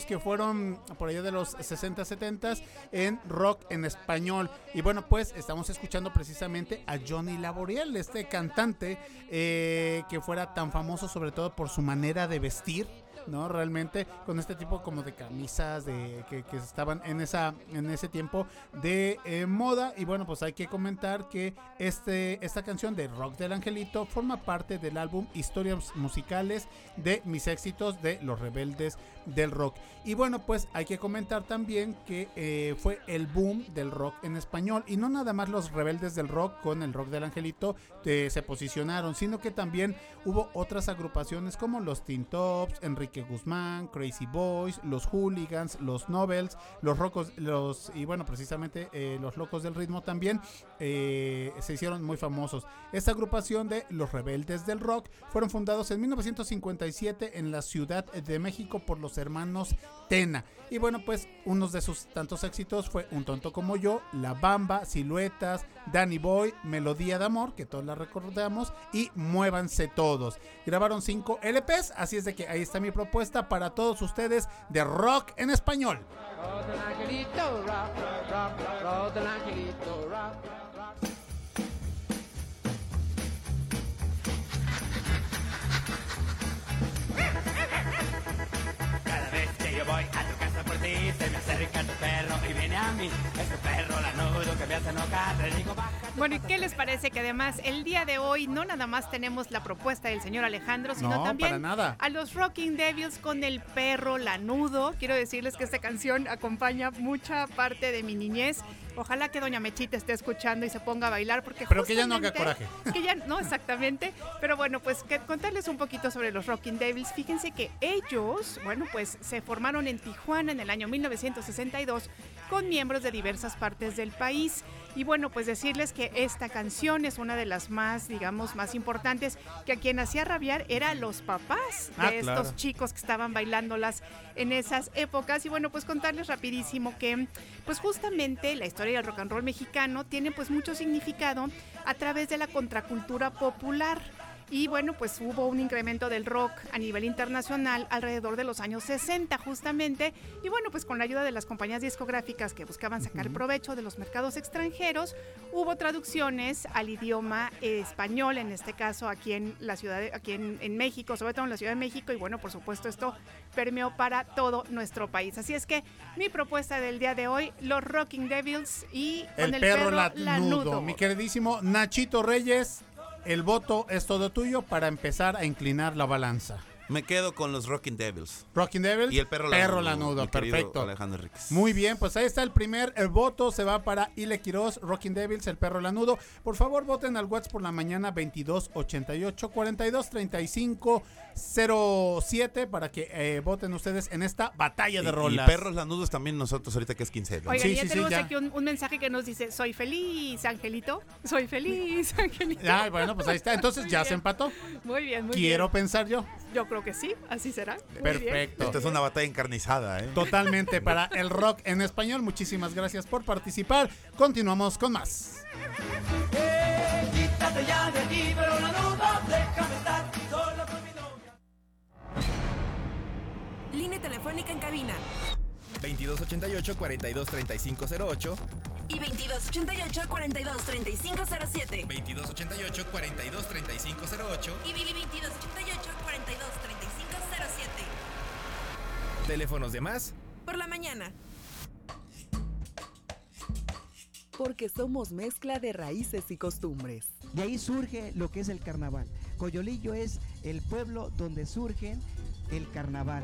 que fueron por allá de los 60, 70 en rock en español. Y bueno, pues estamos escuchando precisamente a Johnny Laboriel, este cantante eh, que fuera tan famoso sobre todo por su manera de vestir ¿no? Realmente con este tipo como de camisas de que, estaban en esa en ese tiempo de eh, moda y bueno, pues hay que comentar que este esta canción de Rock del Angelito forma parte del álbum Historias musicales de mis éxitos de Los Rebeldes del Rock. Y bueno, pues hay que comentar también que eh, fue el boom del rock en español y no nada más los Rebeldes del Rock con el Rock del Angelito eh, se posicionaron, sino que también hubo otras agrupaciones como los Teen Tops, Enrique Guzmán, Crazy Boys, los Hooligans, los Novels, los Rocos, los y bueno, precisamente eh, los Locos del Ritmo también eh, se hicieron muy famosos. Esta agrupación de los Rebeldes del Rock fueron fundados en 1957 en la Ciudad de México por los hermanos Tena. Y bueno, pues uno de sus tantos éxitos fue Un tonto como yo, La Bamba, Siluetas, Danny Boy, Melodía de Amor, que todos la recordamos, y Muévanse Todos. Grabaron cinco LPs, así es de que ahí está mi propuesta para todos ustedes de rock en español. Bueno, ¿y qué les parece que además el día de hoy no nada más tenemos la propuesta del señor Alejandro, sino también a los Rocking Devils con el perro lanudo? Quiero decirles que esta canción acompaña mucha parte de mi niñez. Ojalá que Doña Mechita esté escuchando y se ponga a bailar porque Pero que ya no haga coraje. Que ya no exactamente, pero bueno, pues que contarles un poquito sobre los Rocking Devils. Fíjense que ellos, bueno, pues se formaron en Tijuana en el año 1962 con miembros de diversas partes del país. Y bueno, pues decirles que esta canción es una de las más, digamos, más importantes, que a quien hacía rabiar era los papás de ah, estos chicos que estaban bailándolas en esas épocas. Y bueno, pues contarles rapidísimo que, pues justamente la historia del rock and roll mexicano tiene pues mucho significado a través de la contracultura popular. Y bueno, pues hubo un incremento del rock a nivel internacional alrededor de los años 60 justamente. Y bueno, pues con la ayuda de las compañías discográficas que buscaban sacar provecho de los mercados extranjeros, hubo traducciones al idioma español, en este caso aquí en la ciudad, aquí en, México, sobre todo en la Ciudad de México. Y bueno, por supuesto esto permeó para todo nuestro país. Así es que mi propuesta del día de hoy, los Rocking Devils y el con el perro, lanudo. Mi queridísimo Nachito Reyes, el voto es todo tuyo para empezar a inclinar la balanza. Me quedo con los Rocking Devils. Rocking Devils. Y el perro, perro lanudo. perfecto. Alejandro Muy bien, pues ahí está el primer el voto. Se va para Ile Quiroz, Rocking Devils, el perro lanudo. Por favor, voten al WhatsApp por la mañana 22 88 42 35 07 para que eh, voten ustedes en esta batalla de rolas. Y perros lanudos también nosotros ahorita que es 15. Oigan, sí, ya sí, tenemos aquí un, mensaje que nos dice, soy feliz, Angelito. Soy feliz, Angelito. Ah, bueno, pues ahí está. Entonces ya se empató. Muy bien, muy Quiero pensar yo. Yo creo creo que sí, así será. Perfecto. Bien. Esto es una batalla encarnizada, ¿eh? Totalmente para el rock en español. Muchísimas gracias por participar. Continuamos con más. Déjame estar solo con mi. Línea telefónica en cabina. 2288-423508 y 2288-423507. 2288-423508 y 2288 Teléfonos de más por la mañana. Porque somos mezcla de raíces y costumbres. De ahí surge lo que es el carnaval. Coyolillo es el pueblo donde surgen el carnaval.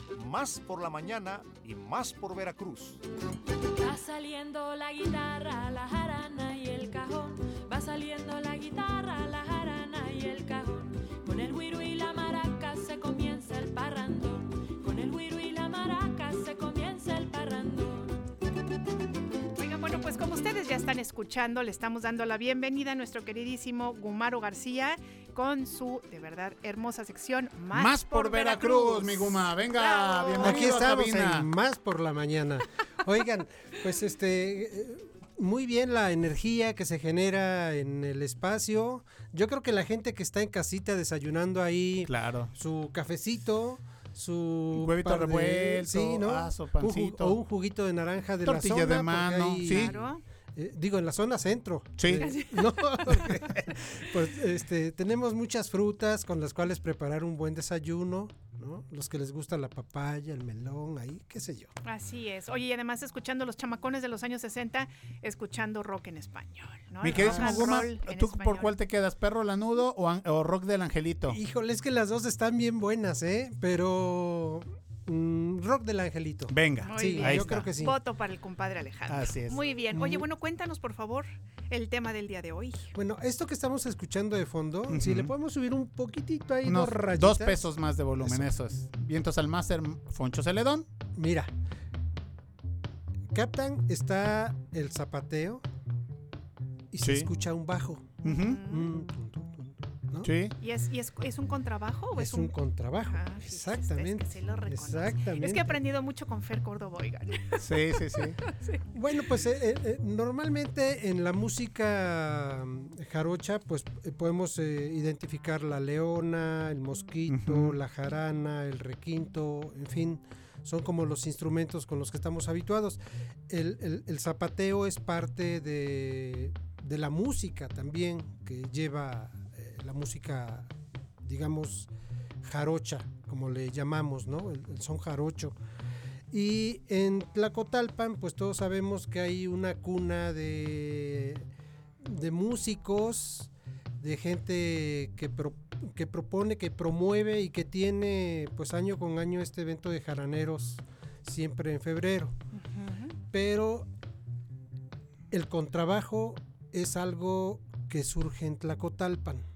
más por la mañana y más por Veracruz. Va saliendo la guitarra, la jarana y el cajón. Va saliendo la guitarra, la jarana y el cajón. Con el wiru y la maraca se comienza el parrando. Con el wiru y la maraca se comienza el parrando. Oigan, bueno, pues como ustedes ya están escuchando, le estamos dando la bienvenida a nuestro queridísimo Gumaro García con su, de verdad, hermosa sección Más, por, Veracruz, mi Guma. Venga, bienvenido Aquí estamos en Más por la mañana. Oigan, pues este muy bien la energía que se genera en el espacio. Yo creo que la gente que está en casita desayunando ahí, claro. su cafecito, su huevito revuelto, sí, ¿no? pancito. o un juguito de naranja de Tortilla la zona, de mano, sí. Eh, digo, en la zona centro. Sí. Eh, no, pues este, tenemos muchas frutas con las cuales preparar un buen desayuno, ¿no? Los que les gusta la papaya, el melón, ahí, qué sé yo. Así es. Oye, y además escuchando los chamacones de los años 60, escuchando rock en español, ¿no? Mi queridísimo Guma, ¿tú por cuál te quedas? ¿Perro lanudo o, o rock del angelito? Híjole, es que las dos están bien buenas, ¿eh? Pero Mm, rock del Angelito. Venga, sí, yo creo que sí. Voto para el compadre Alejandro. Así es. Muy bien. Oye, bueno, cuéntanos por favor el tema del día de hoy. Bueno, esto que estamos escuchando de fondo, si le podemos subir un poquitito ahí, dos rayitas. Dos pesos más de volumen, eso, es. Vientos al máster, Foncho Celedón. Mira, captan, está el zapateo y se escucha un bajo. ¿Y, es, y es, es, un contrabajo o es, es un... contrabajo? Ah, Exactamente. Es que, lo Exactamente. Es que he aprendido mucho con Fer Córdoba, oigan. Sí, sí, sí. Bueno, pues eh, eh, eh, normalmente en la música jarocha, pues podemos identificar la leona, el mosquito, la jarana, el requinto, en fin son como los instrumentos con los que estamos habituados. El, el, el zapateo es parte de, de, la música también que lleva la música, digamos, jarocha, como le llamamos, ¿no? El, son jarocho. Y en Tlacotalpan, pues todos sabemos que hay una cuna de, de músicos, de gente que, que propone, que promueve y que tiene pues año con año este evento de jaraneros siempre en febrero. Pero el contrabajo es algo que surge en Tlacotalpan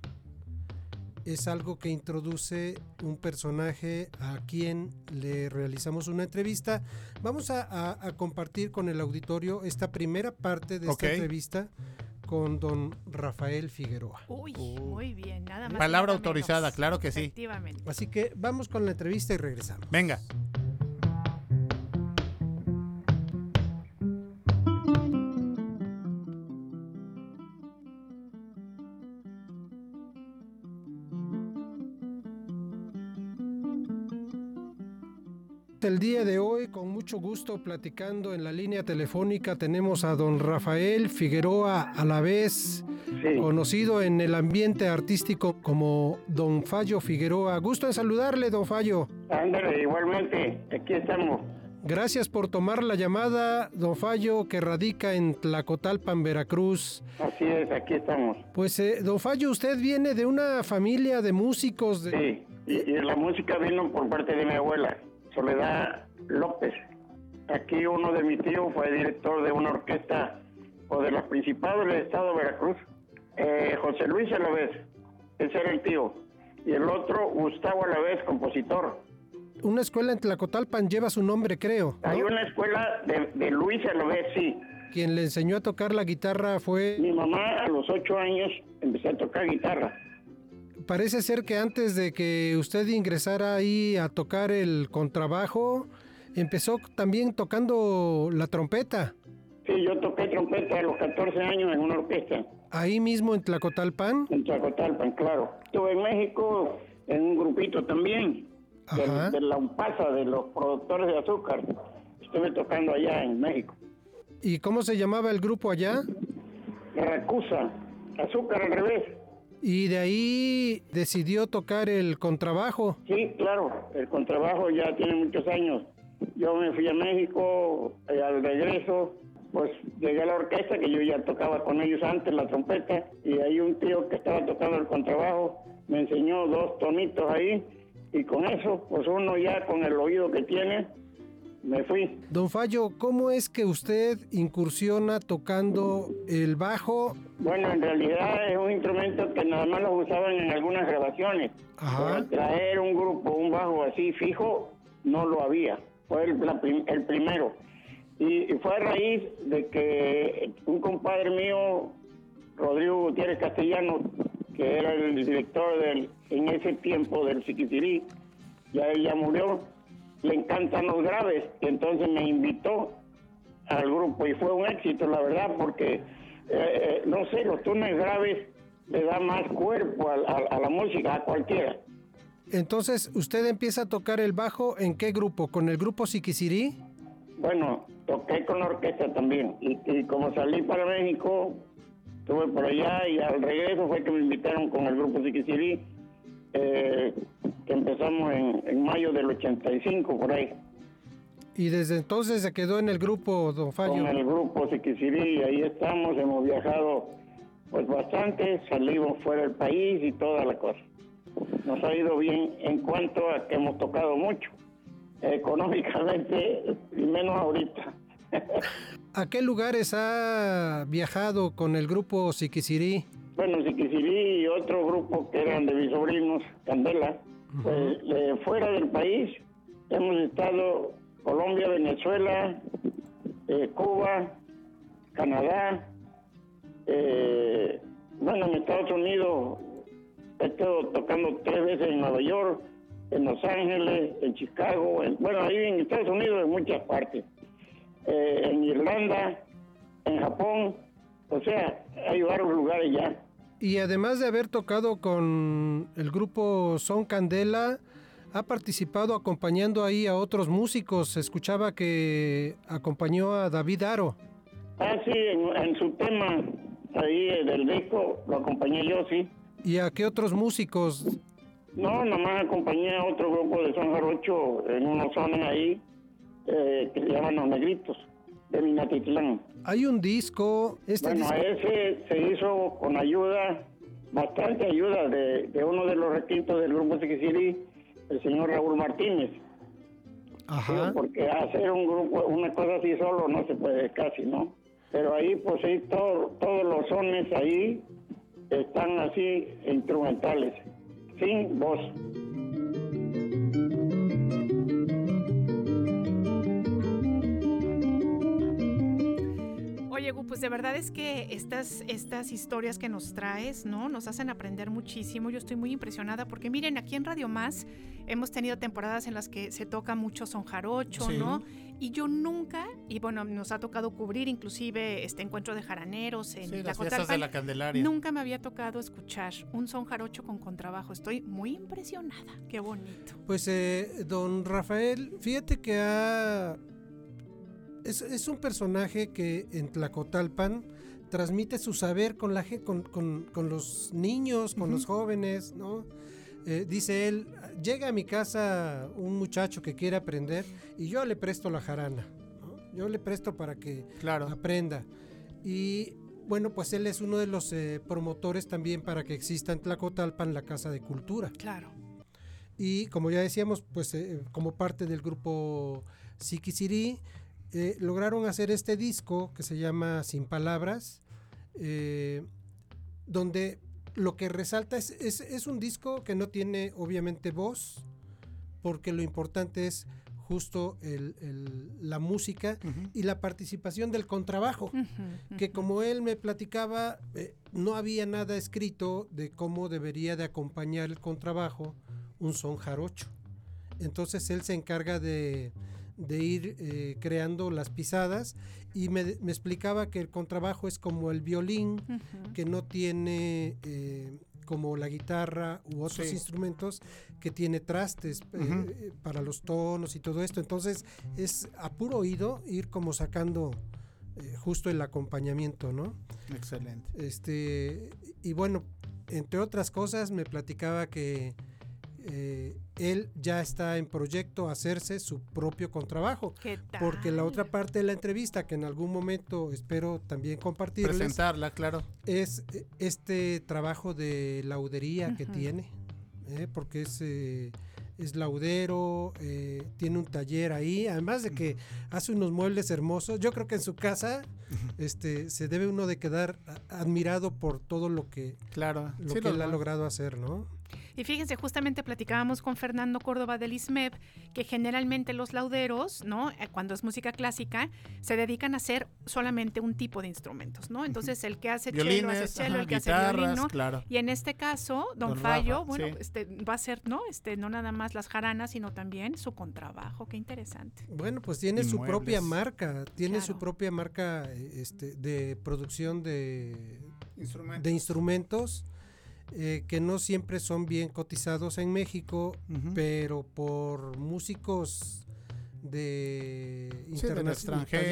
es algo que introduce un personaje a quien le realizamos una entrevista. Vamos a, compartir con el auditorio esta primera parte de esta entrevista con don Rafael Figueroa. Uy, muy bien, nada más. Palabra autorizada, claro que sí. Efectivamente. Así que vamos con la entrevista y regresamos. Venga. El día de hoy, con mucho gusto, platicando en la línea telefónica, tenemos a don Rafael Figueroa a la vez, conocido en el ambiente artístico como don Fallo Figueroa. Gusto en saludarle, don Fallo. Ándale, igualmente, aquí estamos. Gracias por tomar la llamada, don Fallo, que radica en Tlacotalpan, Veracruz. Así es, aquí estamos. Pues, eh, don Fallo, usted viene de una familia de músicos. De... Sí, y, y la música vino por parte de mi abuela. Soledad López. Aquí uno de mis tíos fue director de una orquesta o de las principales del estado de Veracruz. Eh, José Luis Alavés, ese era el tío. Y el otro, Gustavo Alavés, compositor. una escuela en Tlacotalpan lleva su nombre, creo. Hay una escuela de, de Luis sí. Quien le enseñó a tocar la guitarra fue... Mi mamá a los ocho años empecé a tocar guitarra. Parece ser que antes de que usted ingresara ahí a tocar el contrabajo, empezó también tocando la trompeta. Sí, yo toqué trompeta a los 14 años en una orquesta. ¿Ahí mismo en Tlacotalpan? En Tlacotalpan, claro. Estuve en México en un grupito también, de, de, la UNPASA, de los productores de azúcar. Estuve tocando allá en México. ¿Y cómo se llamaba el grupo allá? Racusa, azúcar al revés. ¿Y de ahí decidió tocar el contrabajo? Sí, claro, el contrabajo ya tiene muchos años. Yo me fui a México, eh, al regreso, pues llegué a la orquesta, que yo ya tocaba con ellos antes la trompeta, y hay un tío que estaba tocando el contrabajo, me enseñó dos tonitos ahí, y con eso, pues uno ya con el oído que tiene, me fui. Don Fallo, ¿cómo es que usted incursiona tocando el bajo? Bueno, en realidad es un instrumento que nada más lo usaban en algunas grabaciones. Para traer un grupo, un bajo así fijo, no lo había. Fue el, el primero. Y, fue a raíz de que un compadre mío, Rodrigo Gutiérrez Castellano, que era el director del, en ese tiempo del Siquitirí, ya él ya murió, le encantan los graves, y entonces me invitó al grupo y fue un éxito, la verdad, porque, eh, eh, no sé, los tonos graves le da más cuerpo a, la música, a cualquiera. Entonces, ¿usted empieza a tocar el bajo en qué grupo? ¿Con el grupo Siquisirí? Bueno, toqué con la orquesta también. Y, como salí para México, estuve por allá y al regreso fue que me invitaron con el grupo Siquisirí eh, que empezamos en, mayo del 85, por ahí. ¿Y desde entonces se quedó en el grupo, don Fallo? Con el grupo Siquisirí, ahí estamos, hemos viajado pues bastante, salimos fuera del país y toda la cosa. Nos ha ido bien en cuanto a que hemos tocado mucho, económicamente, y menos ahorita. ¿A qué lugares ha viajado con el grupo Siquisirí? bueno, y otro grupo que eran de mis sobrinos, Candela, pues fuera del país hemos estado Colombia, Venezuela, eh, Cuba, Canadá, eh, bueno, en Estados Unidos he estado tocando tres veces en Nueva York, en Los Ángeles, en Chicago, bueno, ahí en Estados Unidos en muchas partes, eh, en Irlanda, en Japón, o sea, hay varios lugares ya. Y además de haber tocado con el grupo Son Candela, ha participado acompañando ahí a otros músicos. Escuchaba que acompañó a David Aro. Ah, sí, en, su tema ahí del disco lo acompañé yo, sí. ¿Y a qué otros músicos? No, nomás acompañé a otro grupo de San Jarocho en una zona ahí eh, que se llaman Los Negritos, Hay un disco. Este bueno, ese se hizo con ayuda, bastante ayuda de, uno de los requintos del grupo Siquisirí, el señor Raúl Martínez. Ajá. porque hacer un grupo, una cosa así solo no se puede casi, ¿no? Pero ahí, pues sí, todos los sones ahí están así instrumentales, sin voz. Pues de verdad es que estas, estas historias que nos traes, ¿no? Nos hacen aprender muchísimo. Yo estoy muy impresionada porque miren, aquí en Radio Más hemos tenido temporadas en las que se toca mucho son jarocho, ¿no? Y yo nunca, y bueno, nos ha tocado cubrir inclusive este encuentro de jaraneros en la las de la Candelaria. Nunca me había tocado escuchar un son jarocho con contrabajo. Estoy muy impresionada. Qué bonito. Pues, eh, don Rafael, fíjate que ha es, un personaje que en Tlacotalpan transmite su saber con, la, con, con, los niños, con los jóvenes, ¿no? Eh, dice él, llega a mi casa un muchacho que quiere aprender y yo le presto la jarana, yo le presto para que claro. aprenda. Y bueno, pues él es uno de los eh, promotores también para que exista en Tlacotalpan la Casa de Cultura. Claro. Y como ya decíamos, pues eh, como parte del grupo Siquisirí, eh, lograron hacer este disco que se llama Sin Palabras, eh, donde lo que resalta es, es, un disco que no tiene obviamente voz, porque lo importante es justo el, el, la música y la participación del contrabajo, que como él me platicaba, eh, no había nada escrito de cómo debería de acompañar el contrabajo un son jarocho. Entonces él se encarga de, de ir eh, creando las pisadas y me, me, explicaba que el contrabajo es como el violín, que no tiene eh, como la guitarra u otros sí. instrumentos que tiene trastes uh -huh. eh, para los tonos y todo esto. Entonces es a puro oído ir como sacando eh, justo el acompañamiento, ¿no? Excelente. Este, y bueno, entre otras cosas me platicaba que eh, él ya está en proyecto hacerse su propio contrabajo. Porque la otra parte de la entrevista, que en algún momento espero también compartir. Presentarla, claro. Es este trabajo de laudería uh -huh. que tiene. Eh, porque es, eh, es laudero, eh, tiene un taller ahí, además de que hace unos muebles hermosos. Yo creo que en su casa este, se debe uno de quedar admirado por todo lo que, claro. lo sí, que él ha logrado hacer, ¿no? Y fíjense, justamente platicábamos con Fernando Córdoba del ISMEP que generalmente los lauderos, ¿no? Cuando es música clásica, se dedican a hacer solamente un tipo de instrumentos, ¿no? Entonces, el que hace Violines, cello hace cello, ajá, el que hace violín, ¿no? claro. Y en este caso, Don, Don Fallo, Rafa, bueno, sí. este va a ser, ¿no? Este no nada más las jaranas, sino también su contrabajo, qué interesante. Bueno, pues tiene su propia marca, tiene su propia marca este, de producción de Instrumentos. de instrumentos eh, que no siempre son bien cotizados en México, pero por músicos de, Sí, interna-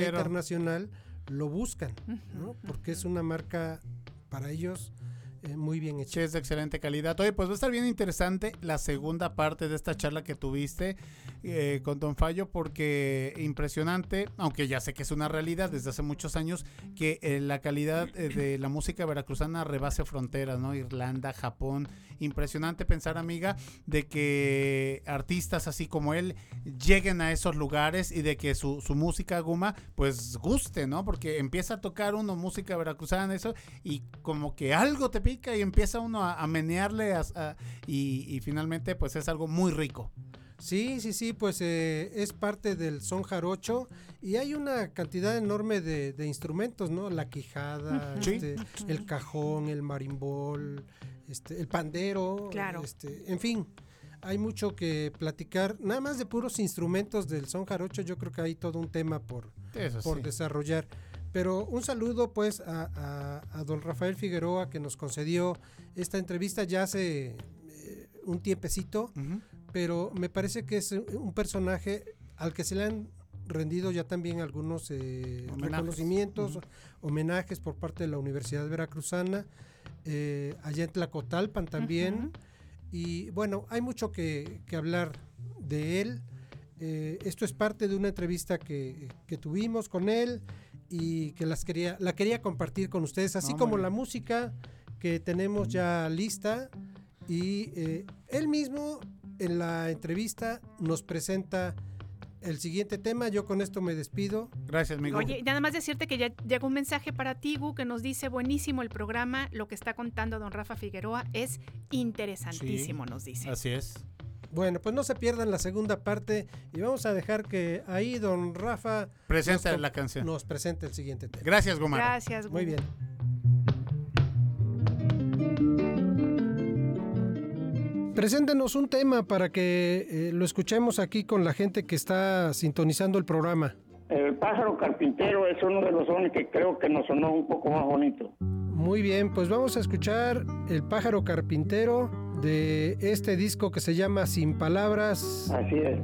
internacional lo buscan, ¿no? Porque es una marca para ellos eh, muy bien hecha. Sí, es de excelente calidad. Oye, pues va a estar bien interesante la segunda parte de esta charla que tuviste eh, con Don Fallo, porque impresionante, aunque ya sé que es una realidad desde hace muchos años, que eh, la calidad eh, de la música veracruzana rebase fronteras, ¿no? Irlanda, Japón. Impresionante pensar, amiga, de que artistas así como él lleguen a esos lugares y de que su, su música guma, pues guste, ¿no? Porque empieza a tocar uno música veracruzana, eso, y como que algo te pica y empieza uno a, a menearle a- y finalmente pues es algo muy rico. Sí, sí, sí, pues eh, es parte del son jarocho y hay una cantidad enorme de, de instrumentos, ¿no? La quijada, Sí. este, el cajón, el marimbol, este, el pandero, Claro. este, en fin, hay mucho que platicar. Nada más de puros instrumentos del son jarocho, yo creo que hay todo un tema por, Eso por sí. desarrollar. Pero un saludo pues a, a- a don Rafael Figueroa que nos concedió esta entrevista ya hace eh, un tiempecito. Pero me parece que es un- personaje al que se le han rendido ya también algunos eh, Homenajes. reconocimientos, homenajes por parte de la Universidad Veracruzana, eh, allá en Tlacotalpan también. Y bueno, hay mucho que, que hablar de él. Eh, esto es parte de una entrevista que, que tuvimos con él y que las quería, la quería compartir con ustedes, así No, como la música que tenemos ya lista. Y eh, él mismo en la entrevista nos presenta el siguiente tema. Yo con esto me despido. Gracias, amigo. Oye, nada más decirte que ya llegó un mensaje para ti, Gu, que nos dice buenísimo el programa, lo que está contando don Rafa Figueroa es interesantísimo, Sí, nos dice. Así es. Bueno, pues no se pierdan la segunda parte y vamos a dejar que ahí don Rafa Presenta nos, la canción. nos presente el siguiente tema. Gracias, Gomar. Gracias, Gu. Muy bien. Preséntenos un tema para que eh, lo escuchemos aquí con la gente que está sintonizando el programa. El pájaro carpintero es uno de los sones que creo que nos sonó un poco más bonito. Muy bien, pues vamos a escuchar El pájaro carpintero de este disco que se llama Sin Palabras. Así es.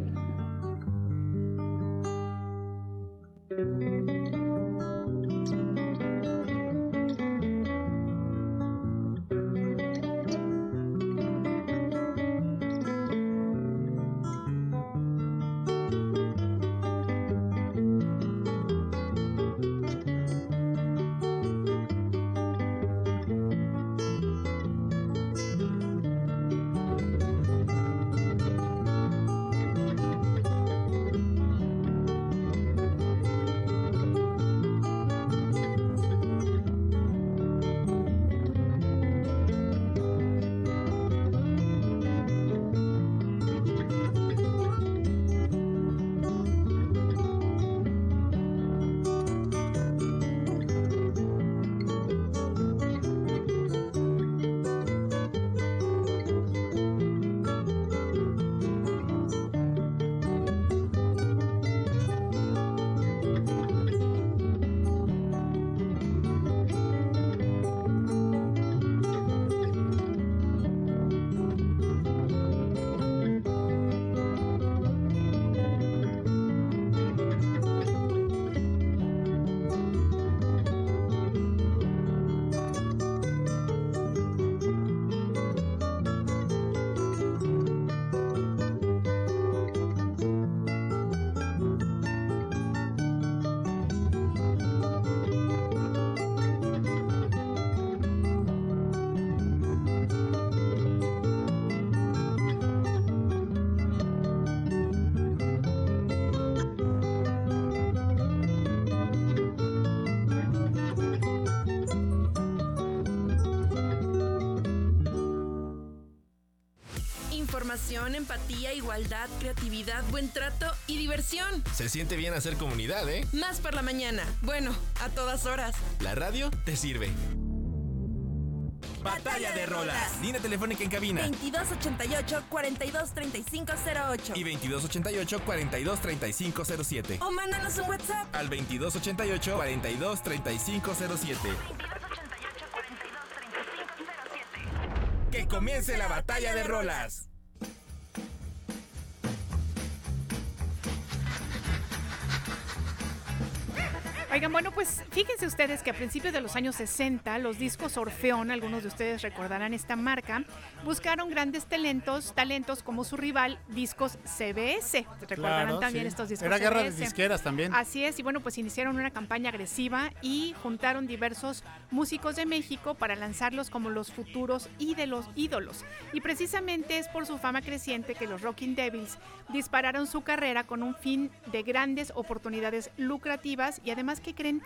Empatía, igualdad, creatividad, buen trato y diversión. Se siente bien hacer comunidad, ¿eh? Más por la mañana. Bueno, a todas horas. La radio te sirve. Batalla de Rolas. Línea telefónica en cabina. 2288-423508. Y 2288-423507. O mándanos un WhatsApp. Al 2288-423507. Que comience la batalla de rolas. Fíjense ustedes que a principios de los años 60, los discos Orfeón, algunos de ustedes recordarán esta marca, buscaron grandes talentos, talentos como su rival, discos CBS. Recordarán Claro, también sí. estos discos Era guerra de disqueras también. Así es, y bueno, pues iniciaron una campaña agresiva y juntaron diversos músicos de México para lanzarlos como los futuros y de los ídolos. Y precisamente es por su fama creciente que los Rocking Devils dispararon su carrera con un fin de grandes oportunidades lucrativas y además que creen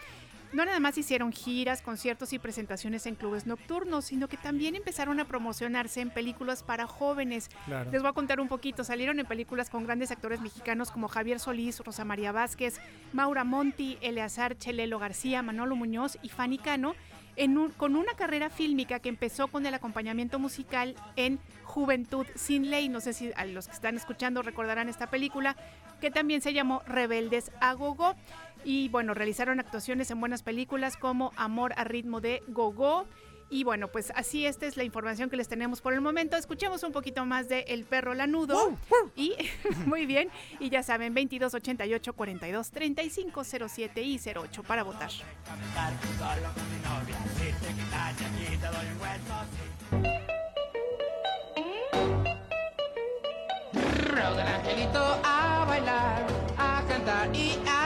no nada más hicieron giras, conciertos y presentaciones en clubes nocturnos, sino que también empezaron a promocionarse en películas para jóvenes. Claro. Les voy a contar un poquito. Salieron en películas con grandes actores mexicanos como Javier Solís, Rosa María Vázquez, Maura Monti, Eleazar Chelelo García, Manolo Muñoz y Fanny Cano, en un- con una carrera fílmica que empezó con el acompañamiento musical en Juventud sin Ley. No sé si a los que están escuchando recordarán esta película, que también se llamó Rebeldes a Gogo. Y bueno, realizaron actuaciones en buenas películas como Amor a ritmo de Gogo. Y bueno, pues así esta es la información que les tenemos por el momento. Escuchemos un poquito más de El perro lanudo. Y muy bien, y ya saben, 2288 42 35 07 y 08 para votar. Angelito a bailar, a cantar y a.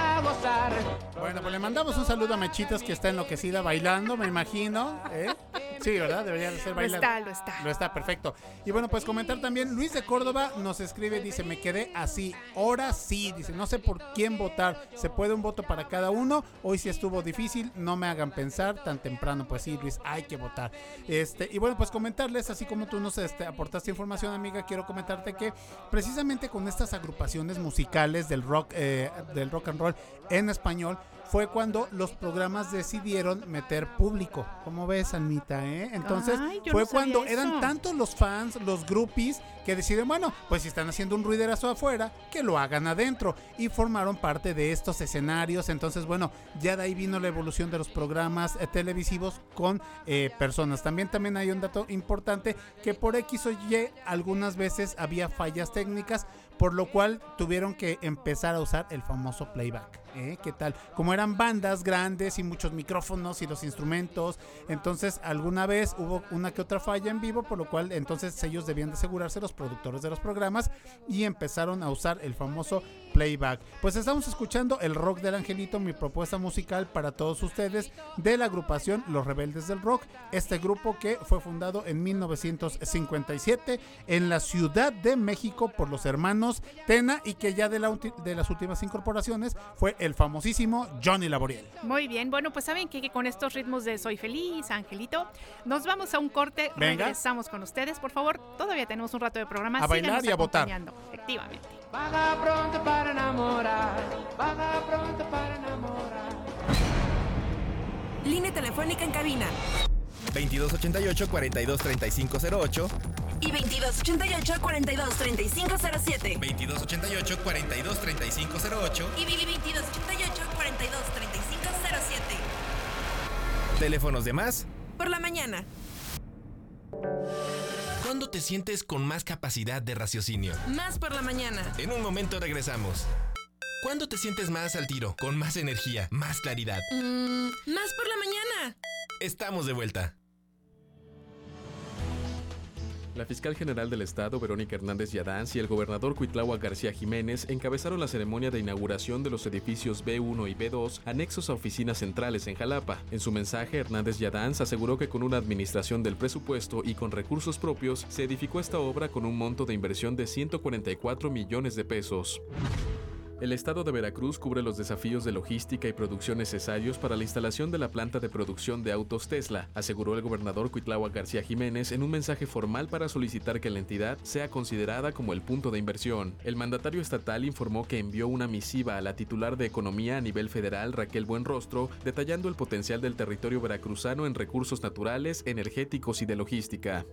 Bueno, pues le mandamos un saludo a Mechitas que está enloquecida bailando, me imagino. ¿eh? Sí, ¿verdad? Debería de ser Lo bailando. está, lo está. Lo está, perfecto. Y bueno, pues comentar también, Luis de Córdoba nos escribe, dice, me quedé así, ahora sí, dice, no sé por quién votar, se puede un voto para cada uno, hoy sí estuvo difícil, no me hagan pensar tan temprano, pues sí, Luis, hay que votar. Este, y bueno, pues comentarles, así como tú nos este, aportaste información, amiga, quiero comentarte que precisamente con estas agrupaciones musicales del rock, eh, del rock and roll en español, fue cuando los programas decidieron meter público. ¿Cómo ves, Anita? Eh? Entonces, Ay, fue no cuando eso. eran tantos los fans, los groupies, que decidieron, bueno, pues si están haciendo un ruiderazo afuera, que lo hagan adentro. Y formaron parte de estos escenarios. Entonces, bueno, ya de ahí vino la evolución de los programas eh, televisivos con eh, personas. También, también hay un dato importante que por X o Y algunas veces había fallas técnicas, por lo cual tuvieron que empezar a usar el famoso playback. ¿Eh? ¿Qué tal? Como eran bandas grandes y muchos micrófonos y los instrumentos, entonces alguna vez hubo una que otra falla en vivo, por lo cual entonces ellos debían de asegurarse, los productores de los programas, y empezaron a usar el famoso playback. Pues estamos escuchando el rock del angelito, mi propuesta musical para todos ustedes de la agrupación Los Rebeldes del Rock, este grupo que fue fundado en 1957 en la Ciudad de México por los hermanos Tena y que ya de, de las últimas incorporaciones fue el famosísimo Johnny Laboriel. Muy bien, bueno, pues saben que, que con estos ritmos de Soy Feliz, Angelito, nos vamos a un corte, Venga. regresamos con ustedes, por favor. Todavía tenemos un rato de programa. A bailar y a votar. Efectivamente. Vaga pronto para enamorar, vaga pronto para enamorar. Línea telefónica en cabina 2288 423508 y 2288-423507. 2288 423508 Y 2288-423507. Teléfonos de más. Por la mañana. ¿Cuándo te sientes con más capacidad de raciocinio? Más por la mañana. En un momento regresamos. ¿Cuándo te sientes más al tiro, con más energía, más claridad? Mm, más por la mañana. Estamos de vuelta. La fiscal general del Estado, Verónica Hernández Yadanz, y el gobernador Cuitláhuac García Jiménez encabezaron la ceremonia de inauguración de los edificios B1 y B2 anexos a oficinas centrales en Jalapa. En su mensaje, Hernández Yadanz aseguró que con una administración del presupuesto y con recursos propios se edificó esta obra con un monto de inversión de 144 millones de pesos. El estado de Veracruz cubre los desafíos de logística y producción necesarios para la instalación de la planta de producción de autos Tesla, aseguró el gobernador Cuitláhuac García Jiménez en un mensaje formal para solicitar que la entidad sea considerada como el punto de inversión. El mandatario estatal informó que envió una misiva a la titular de Economía a nivel federal, Raquel Buenrostro, detallando el potencial del territorio veracruzano en recursos naturales, energéticos y de logística.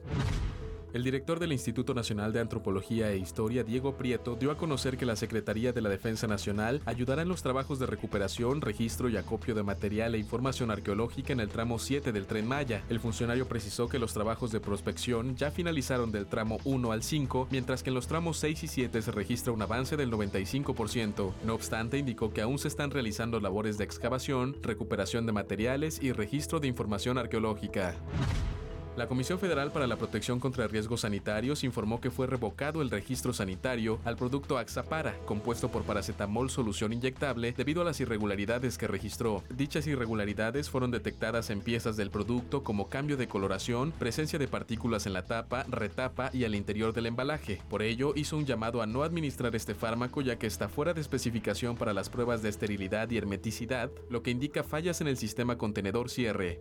El director del Instituto Nacional de Antropología e Historia, Diego Prieto, dio a conocer que la Secretaría de la Defensa Nacional ayudará en los trabajos de recuperación, registro y acopio de material e información arqueológica en el tramo 7 del Tren Maya. El funcionario precisó que los trabajos de prospección ya finalizaron del tramo 1 al 5, mientras que en los tramos 6 y 7 se registra un avance del 95%. No obstante, indicó que aún se están realizando labores de excavación, recuperación de materiales y registro de información arqueológica. La Comisión Federal para la Protección contra Riesgos Sanitarios informó que fue revocado el registro sanitario al producto Axapara, compuesto por paracetamol solución inyectable, debido a las irregularidades que registró. Dichas irregularidades fueron detectadas en piezas del producto como cambio de coloración, presencia de partículas en la tapa, retapa y al interior del embalaje. Por ello, hizo un llamado a no administrar este fármaco ya que está fuera de especificación para las pruebas de esterilidad y hermeticidad, lo que indica fallas en el sistema contenedor cierre.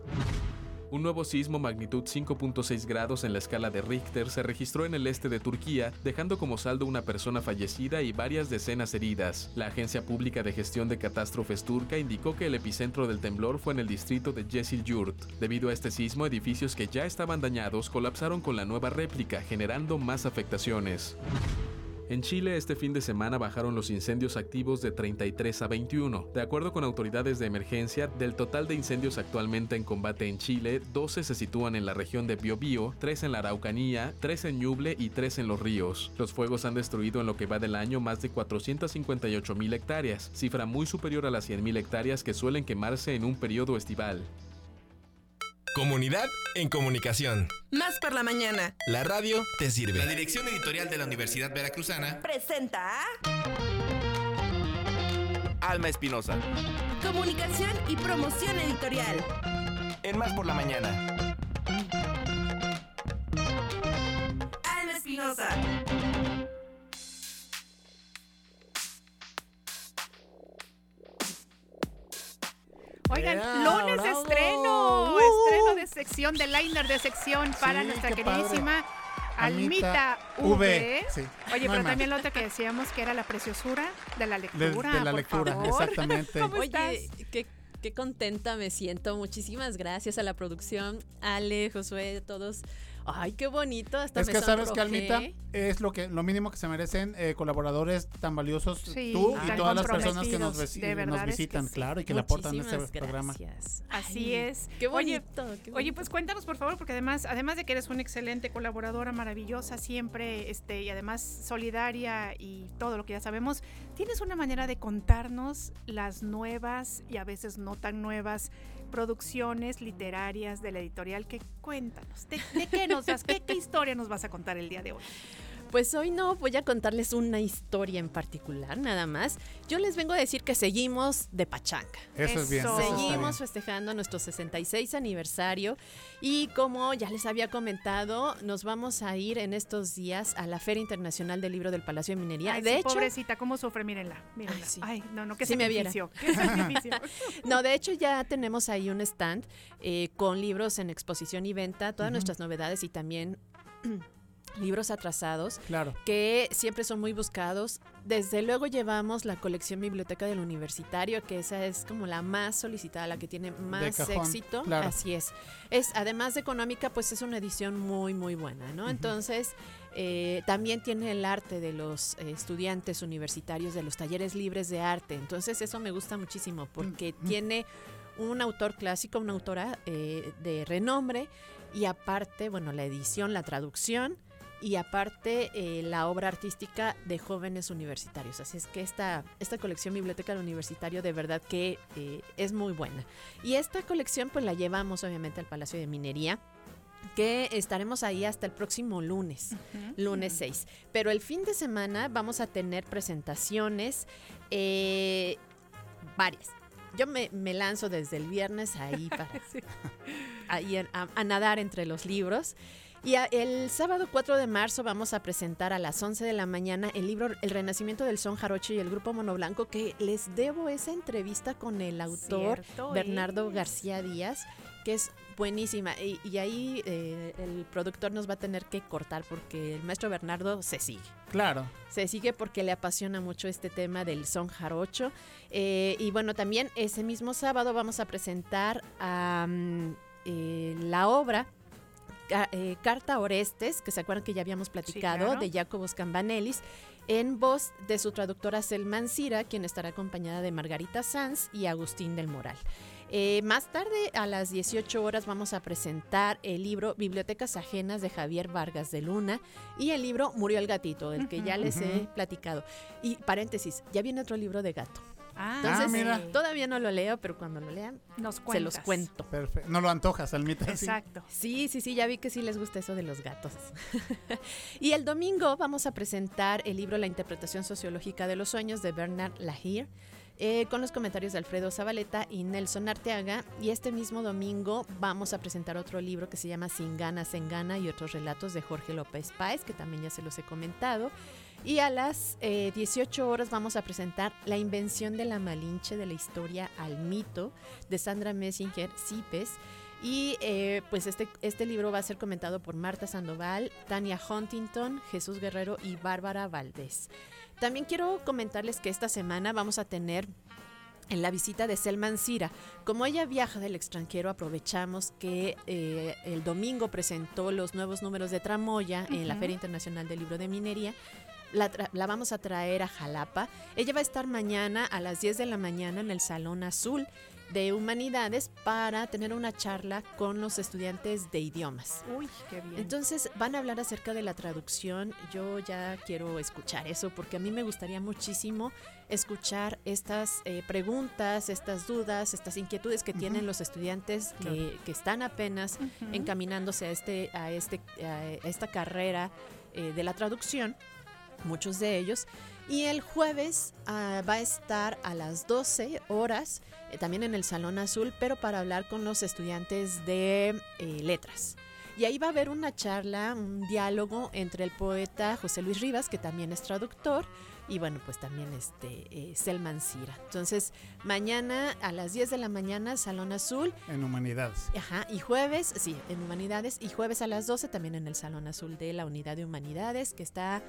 Un nuevo sismo magnitud 5.6 grados en la escala de Richter se registró en el este de Turquía, dejando como saldo una persona fallecida y varias decenas heridas. La Agencia Pública de Gestión de Catástrofes turca indicó que el epicentro del temblor fue en el distrito de Yurt. Debido a este sismo, edificios que ya estaban dañados colapsaron con la nueva réplica, generando más afectaciones. En Chile este fin de semana bajaron los incendios activos de 33 a 21. De acuerdo con autoridades de emergencia, del total de incendios actualmente en combate en Chile, 12 se sitúan en la región de Biobío, 3 en la Araucanía, 3 en Ñuble y 3 en los ríos. Los fuegos han destruido en lo que va del año más de 458 mil hectáreas, cifra muy superior a las 100 mil hectáreas que suelen quemarse en un periodo estival. Comunidad en comunicación. Más por la mañana. La radio te sirve. La dirección editorial de la Universidad Veracruzana presenta Alma Espinosa. Comunicación y promoción editorial. En Más por la mañana. Alma Espinosa. Oigan, lunes de estreno, estreno de sección, de liner de sección para Sí, nuestra queridísima Almita Almita V. V, sí. Oye, No pero también lo otro que decíamos que era la preciosura de la De, lectura. de la por lectura, favor. exactamente. ¿Cómo Oye, estás? qué, qué contenta me siento. Muchísimas gracias a la producción, Ale, Josué, todos. Ay, qué bonito. Hasta Es me que sabes que. Almita es lo que lo mínimo que se merecen eh, colaboradores tan valiosos Sí, tú y todas las personas que nos, nos es que visitan, sí. claro, y que le aportan este Muchísimas programa. gracias. Así Ay, es. Qué Oye, bonito. qué Oye, pues cuéntanos por favor, porque además, además de que eres una excelente colaboradora, maravillosa siempre, este, y además solidaria y todo lo que ya sabemos, tienes una manera de contarnos las nuevas y a veces no tan nuevas producciones literarias de la editorial que cuéntanos. ¿De, de qué nos das? ¿Qué, ¿Qué historia nos vas a contar el día de hoy? Pues hoy no voy a contarles una historia en particular, nada más. Yo les vengo a decir que seguimos de pachanga. Eso es bien, eso Seguimos bien. festejando nuestro 66 aniversario y como ya les había comentado, nos vamos a ir en estos días a la Feria Internacional del Libro del Palacio de Minería. Ay, de sí, hecho, pobrecita, cómo sufre, mírenla. mírenla. Ay, no, no, qué Si me viera. No, de hecho ya tenemos ahí un stand eh, con libros en exposición y venta, todas nuestras novedades y también libros atrasados Claro. que siempre son muy buscados. Desde luego llevamos la colección Biblioteca del Universitario, que esa es como la más solicitada, la que tiene más cajón, éxito. claro. Así es. Es además de económica, pues es una edición muy muy buena, ¿no? Entonces eh, también tiene el arte de los eh, estudiantes universitarios de los talleres libres de arte. Entonces eso me gusta muchísimo porque tiene un autor clásico, una autora eh, de renombre y aparte, bueno, la edición, la traducción y aparte eh, la obra artística de jóvenes universitarios. Así es que esta, esta colección Biblioteca del Universitario de verdad que eh, es muy buena. Y esta colección pues la llevamos obviamente al Palacio de Minería que estaremos ahí hasta el próximo lunes, lunes 6. Pero el fin de semana vamos a tener presentaciones eh, varias. Yo me, me lanzo desde el viernes ahí para ahí a, a- a nadar entre los libros. Y el sábado 4 de marzo vamos a presentar a las 11 de la mañana el libro El Renacimiento del Son Jarocho y el Grupo Monoblanco, que les debo esa entrevista con el autor Bernardo García Díaz, que es buenísima. Y, ahí eh, el productor nos va a tener que cortar porque el maestro Bernardo se sigue. Claro. Se sigue porque le apasiona mucho este tema del son jarocho. Eh, y bueno, también ese mismo sábado vamos a presentar eh, la obra eh, Carta Orestes, que se acuerdan que ya habíamos platicado, de Jacobos Cambanelis, en voz de su traductora Selman Cira, quien estará acompañada de Margarita Sanz y Agustín del Moral. Eh, más tarde, a las 18 horas, vamos a presentar el libro Bibliotecas Ajenas de Javier Vargas de Luna y el libro Murió el Gatito, del que ya les he platicado. Y paréntesis, ya viene otro libro de gato. Ah, Entonces, ah, todavía no lo leo, pero cuando lo lean, se los cuento. Perfecto. No lo antojas, Almita. Exacto. Sí, sí, sí, ya vi que sí les gusta eso de los gatos. y el domingo vamos a presentar el libro La interpretación sociológica de los sueños de Bernard Lahire. Eh, con los comentarios de Alfredo Zabaleta y Nelson Arteaga. Y este mismo domingo vamos a presentar otro libro que se llama Sin ganas en gana y otros relatos de Jorge López Páez, que también ya se los he comentado. Y a las 18 eh, horas vamos a presentar La invención de la Malinche de la historia al mito de Sandra Messinger Cipes. Y eh, pues este, este libro va a ser comentado por Marta Sandoval, Tania Huntington, Jesús Guerrero y Bárbara Valdés. También quiero comentarles que esta semana vamos a tener en la visita de Selman Cira. Como ella viaja del extranjero, aprovechamos que eh, el domingo presentó los nuevos números de Tramoya en la Feria Internacional del Libro de Minería la, vamos a traer a Jalapa. Ella va a estar mañana a las 10 de la mañana en el Salón Azul de Humanidades para tener una charla con los estudiantes de idiomas. Uy, qué bien. Entonces van a hablar acerca de la traducción. Yo ya quiero escuchar eso porque a mí me gustaría muchísimo escuchar estas eh, preguntas, estas dudas, estas inquietudes que tienen los estudiantes que, están apenas encaminándose a, este, a, este, a esta carrera eh, de la traducción muchos de ellos. Y el jueves ah, va a estar a las 12 horas, eh, también en el Salón Azul, pero para hablar con los estudiantes de eh, letras. Y ahí va a haber una charla, un diálogo entre el poeta José Luis Rivas, que también es traductor, y bueno, pues también este eh, Selman Cira. Entonces, mañana a las 10 de la mañana, Salón Azul. En Humanidades. Ajá, y jueves, sí, en Humanidades, y jueves a las 12 también en el Salón Azul de la Unidad de Humanidades, que está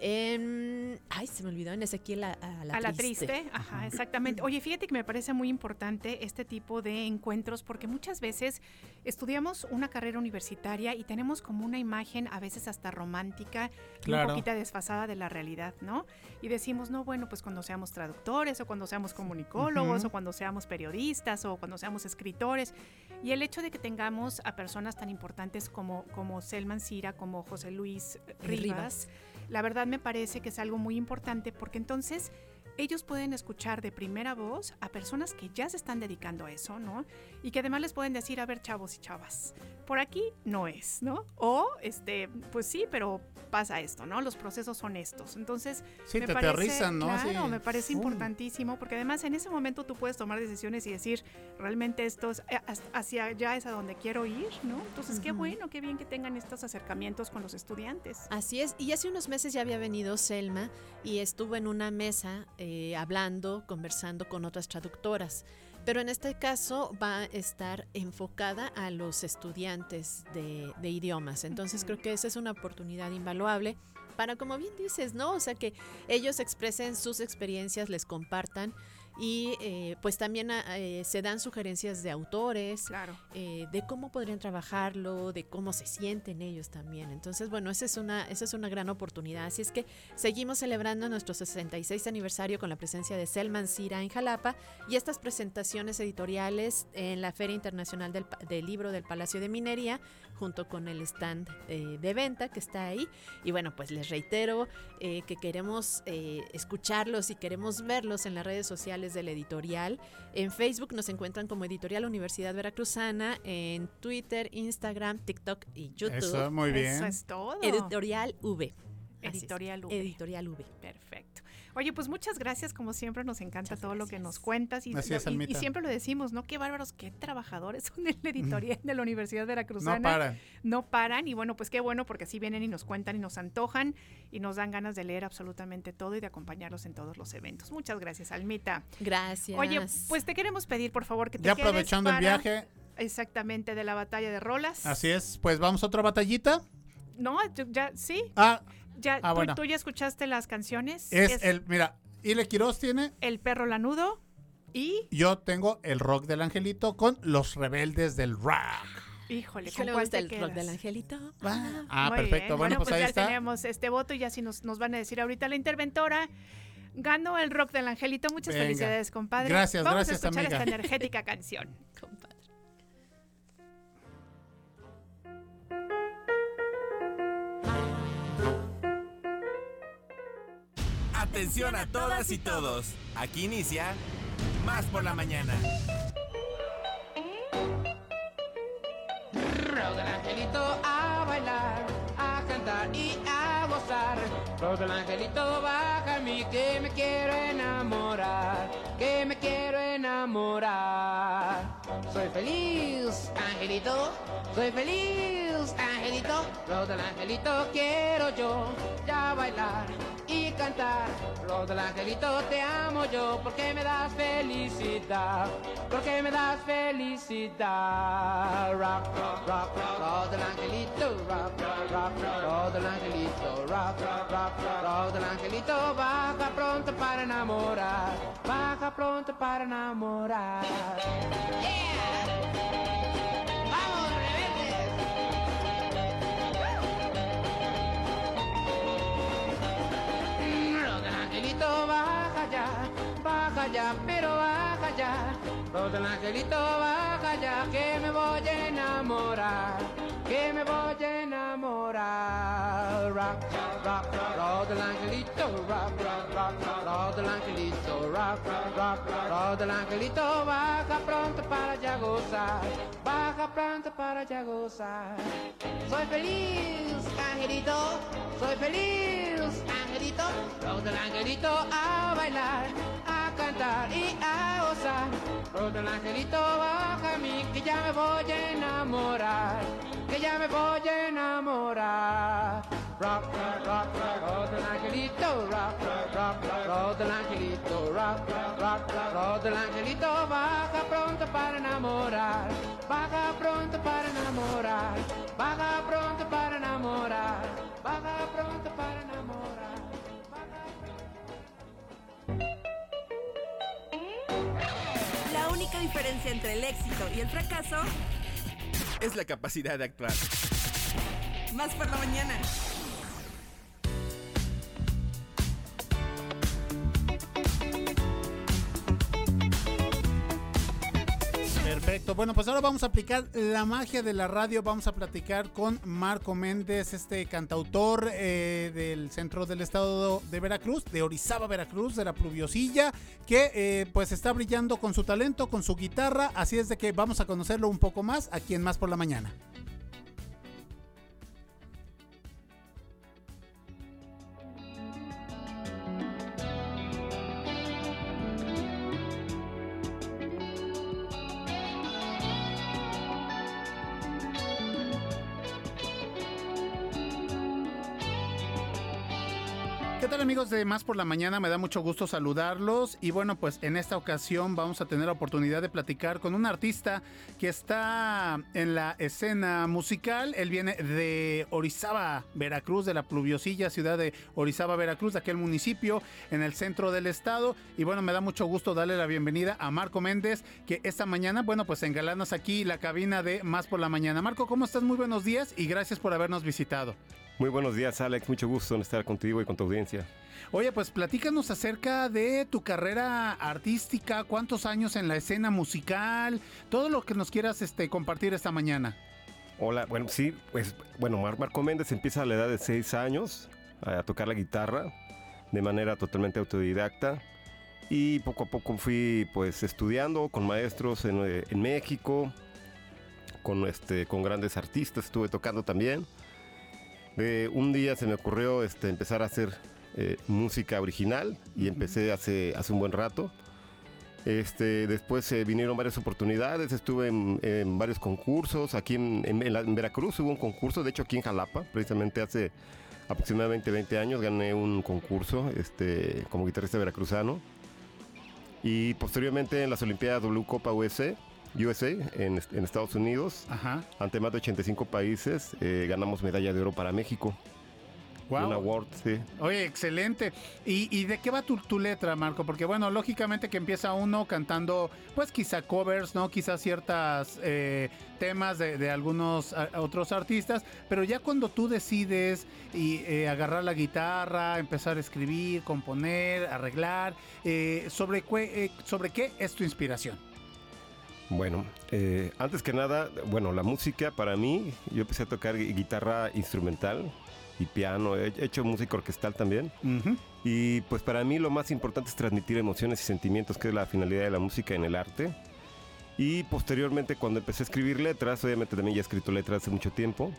en, ay, se me olvidó en Ezequiel a, a la a la triste. Ajá, exactamente. Oye, fíjate que me parece muy importante este tipo de encuentros porque muchas veces estudiamos una carrera universitaria y tenemos como una imagen a veces hasta romántica y un poquito desfasada de la realidad, ¿no? Y decimos, no, bueno, pues cuando seamos traductores o cuando seamos comunicólogos o cuando seamos periodistas o cuando seamos escritores. Y el hecho de que tengamos a personas tan importantes como, como Selman Cira, como José Luis Rivas la verdad me parece que es algo muy importante porque entonces ellos pueden escuchar de primera voz a personas que ya se están dedicando a eso, ¿no? Y que además les pueden decir, a ver, chavos y chavas, por aquí no es, ¿no? O, este, pues sí, pero pasa esto, ¿no? Los procesos son estos. Entonces, sí, me te parece, ¿no? Claro, me parece importantísimo porque además en ese momento tú puedes tomar decisiones y decir, realmente esto es eh, hacia allá es a donde quiero ir, ¿no? Entonces, qué bueno, qué bien que tengan estos acercamientos con los estudiantes. Así es, y hace unos meses ya había venido Selma y estuvo en una mesa eh, hablando, conversando con otras traductoras. Pero en este caso va a estar enfocada a los estudiantes de, idiomas. Entonces creo que esa es una oportunidad invaluable para, como bien dices, ¿no? O sea, que ellos expresen sus experiencias, les compartan y eh, pues también ah, eh, se dan sugerencias de autores, claro. eh, de cómo podrían trabajarlo, de cómo se sienten ellos también. Entonces, bueno, esa es una, esa es una gran oportunidad. Así es que seguimos celebrando nuestro 66 aniversario con la presencia de Selman Cira en Jalapa y estas presentaciones editoriales en la Feria Internacional del, del Libro del Palacio de Minería junto con el stand eh, de venta que está ahí. Y bueno, pues les reitero que queremos escucharlos y queremos verlos en las redes sociales del editorial. En Facebook nos encuentran como Editorial Universidad Veracruzana, en Twitter, Instagram, TikTok y YouTube. Eso, muy bien. Eso es todo. Editorial V. Editorial V. Editorial V. Perfecto. Oye, pues muchas gracias, como siempre, nos encanta todo lo que nos cuentas y, es, y- siempre lo decimos, ¿no? Qué bárbaros, qué trabajadores son en la editorial de la Universidad Veracruzana. No paran. No paran y bueno, pues qué bueno porque así vienen y nos cuentan y nos antojan y nos dan ganas de leer absolutamente todo y de acompañarlos en todos los eventos. Muchas gracias, Almita. Gracias. Oye, pues te queremos pedir, por favor, que te Ya quedes aprovechando el viaje. Exactamente, de la batalla de Rolas. Así es, pues vamos a otra batallita. No, ya, sí. Ah, Ya, ah, tú, bueno. tú ya escuchaste las canciones. es el, mira, Ile Quiroz tiene, El perro lanudo y, yo tengo el rock del angelito con los rebeldes del rock. híjole, ¿Qué ¿con cuál te el rock del angelito? Ah, Muy perfecto. bien. Bueno, pues, ahí ya está. tenemos este voto y ya si nos, nos van a decir ahorita la interventora. Ganó el rock del angelito. Muchas Venga. felicidades, compadre. Gracias, Vamos gracias, a escuchar amiga. esta energética canción. Atención a todas y todos. Aquí inicia Más por la mañana. Rock del angelito a bailar, a cantar y a gozar. Rock del angelito baja a mí que me quiero enamorar, que me quiero enamorar. Soy feliz, angelito, soy feliz, angelito. Rock del angelito quiero yo ya bailar y cantar. Rock del angelito te amo yo porque me das felicidad, porque me das felicidad. Rock, rock, rock, rock, rock del angelito, rock, rock, rock, rock del angelito, rock, rock, rock, rock del angelito. Baja pronto para enamorar, baja pronto para enamorar. Baja ya, baja ya, pero baja ya. Rock del angelito baja ya, que me voy a enamorar, que me voy a enamorar. Rock, rock, rock del angelito, rock, rock, rock, rock del angelito, rock, rock, rock del angelito baja pronto baja pronto para ya gozar. Soy feliz, angelito, soy feliz, angelito, rock del angelito a bailar, cantar y a gozar. Rock del angelito baja a mí que ya me voy a enamorar, que ya me voy a enamorar. Rock, rock, rock, rock, del angelito, rock, rock, rock, del angelito, rock, rock, rock, del angelito baja pronto para enamorar, baja pronto para enamorar, baja pronto para enamorar, baja pronto para enamorar. La única diferencia entre el éxito y el fracaso, Es la capacidad de actuar. más por la mañana. Perfecto. Bueno, pues ahora vamos a aplicar la magia de la radio. Vamos a platicar con Marco Méndez, este cantautor eh, del centro del estado de Veracruz, de Orizaba, Veracruz, de la pluviosilla, que eh, pues está brillando con su talento, con su guitarra. Así es de que vamos a conocerlo un poco más aquí en Más por la Mañana. Amigos de Más por la Mañana? Me da mucho gusto saludarlos y bueno, pues en esta ocasión vamos a tener la oportunidad de platicar con un artista que está en la escena musical. Él viene de Orizaba, Veracruz, de la pluviosilla ciudad de Orizaba, Veracruz, de aquel municipio en el centro del estado. Y bueno, me da mucho gusto darle la bienvenida a Marco Méndez, que esta mañana, bueno, pues engalanas aquí la cabina de Más por la Mañana. Marco, ¿cómo estás? Muy buenos días y gracias por habernos visitado. Muy buenos días, Alex. Mucho gusto en estar contigo y con tu audiencia. Oye, pues platícanos acerca de tu carrera artística, cuántos años en la escena musical, todo lo que nos quieras este, compartir esta mañana. Hola, bueno, sí, pues, bueno, Mar- Marco Méndez empieza a la edad de 6 años a tocar la guitarra de manera totalmente autodidacta y poco a poco fui pues estudiando con maestros en, eh, en México, con, este, con grandes artistas, estuve tocando también. Eh, un día se me ocurrió este, empezar a hacer eh, música original y empecé hace, hace un buen rato. Este, después eh, vinieron varias oportunidades, estuve en, varios concursos, aquí en, en, Veracruz hubo un concurso, de hecho aquí en Jalapa, precisamente hace aproximadamente 20 años gané un concurso este, como guitarrista veracruzano. Y posteriormente en las Olimpiadas W Copa USA, USA en, Estados Unidos, ante más de 85 países, eh, ganamos medalla de oro para México. Wow. Un award, sí. Oye, excelente. ¿Y, de qué va tu, tu, letra, Marco? Porque, bueno, lógicamente que empieza uno cantando, pues quizá covers, ¿no? Quizá ciertos eh, temas de, algunos otros artistas, pero ya cuando tú decides y, eh, agarrar la guitarra, empezar a escribir, componer, arreglar, eh, ¿sobre, ¿sobre qué es tu inspiración? Bueno, antes que nada, bueno, la música para mí, yo empecé a tocar guitarra instrumental y piano, he hecho música orquestal también. Y pues para mí lo más importante es transmitir emociones y sentimientos, que es la finalidad de la música en el arte. Y posteriormente cuando empecé a escribir letras, obviamente también ya he escrito letras hace mucho tiempo,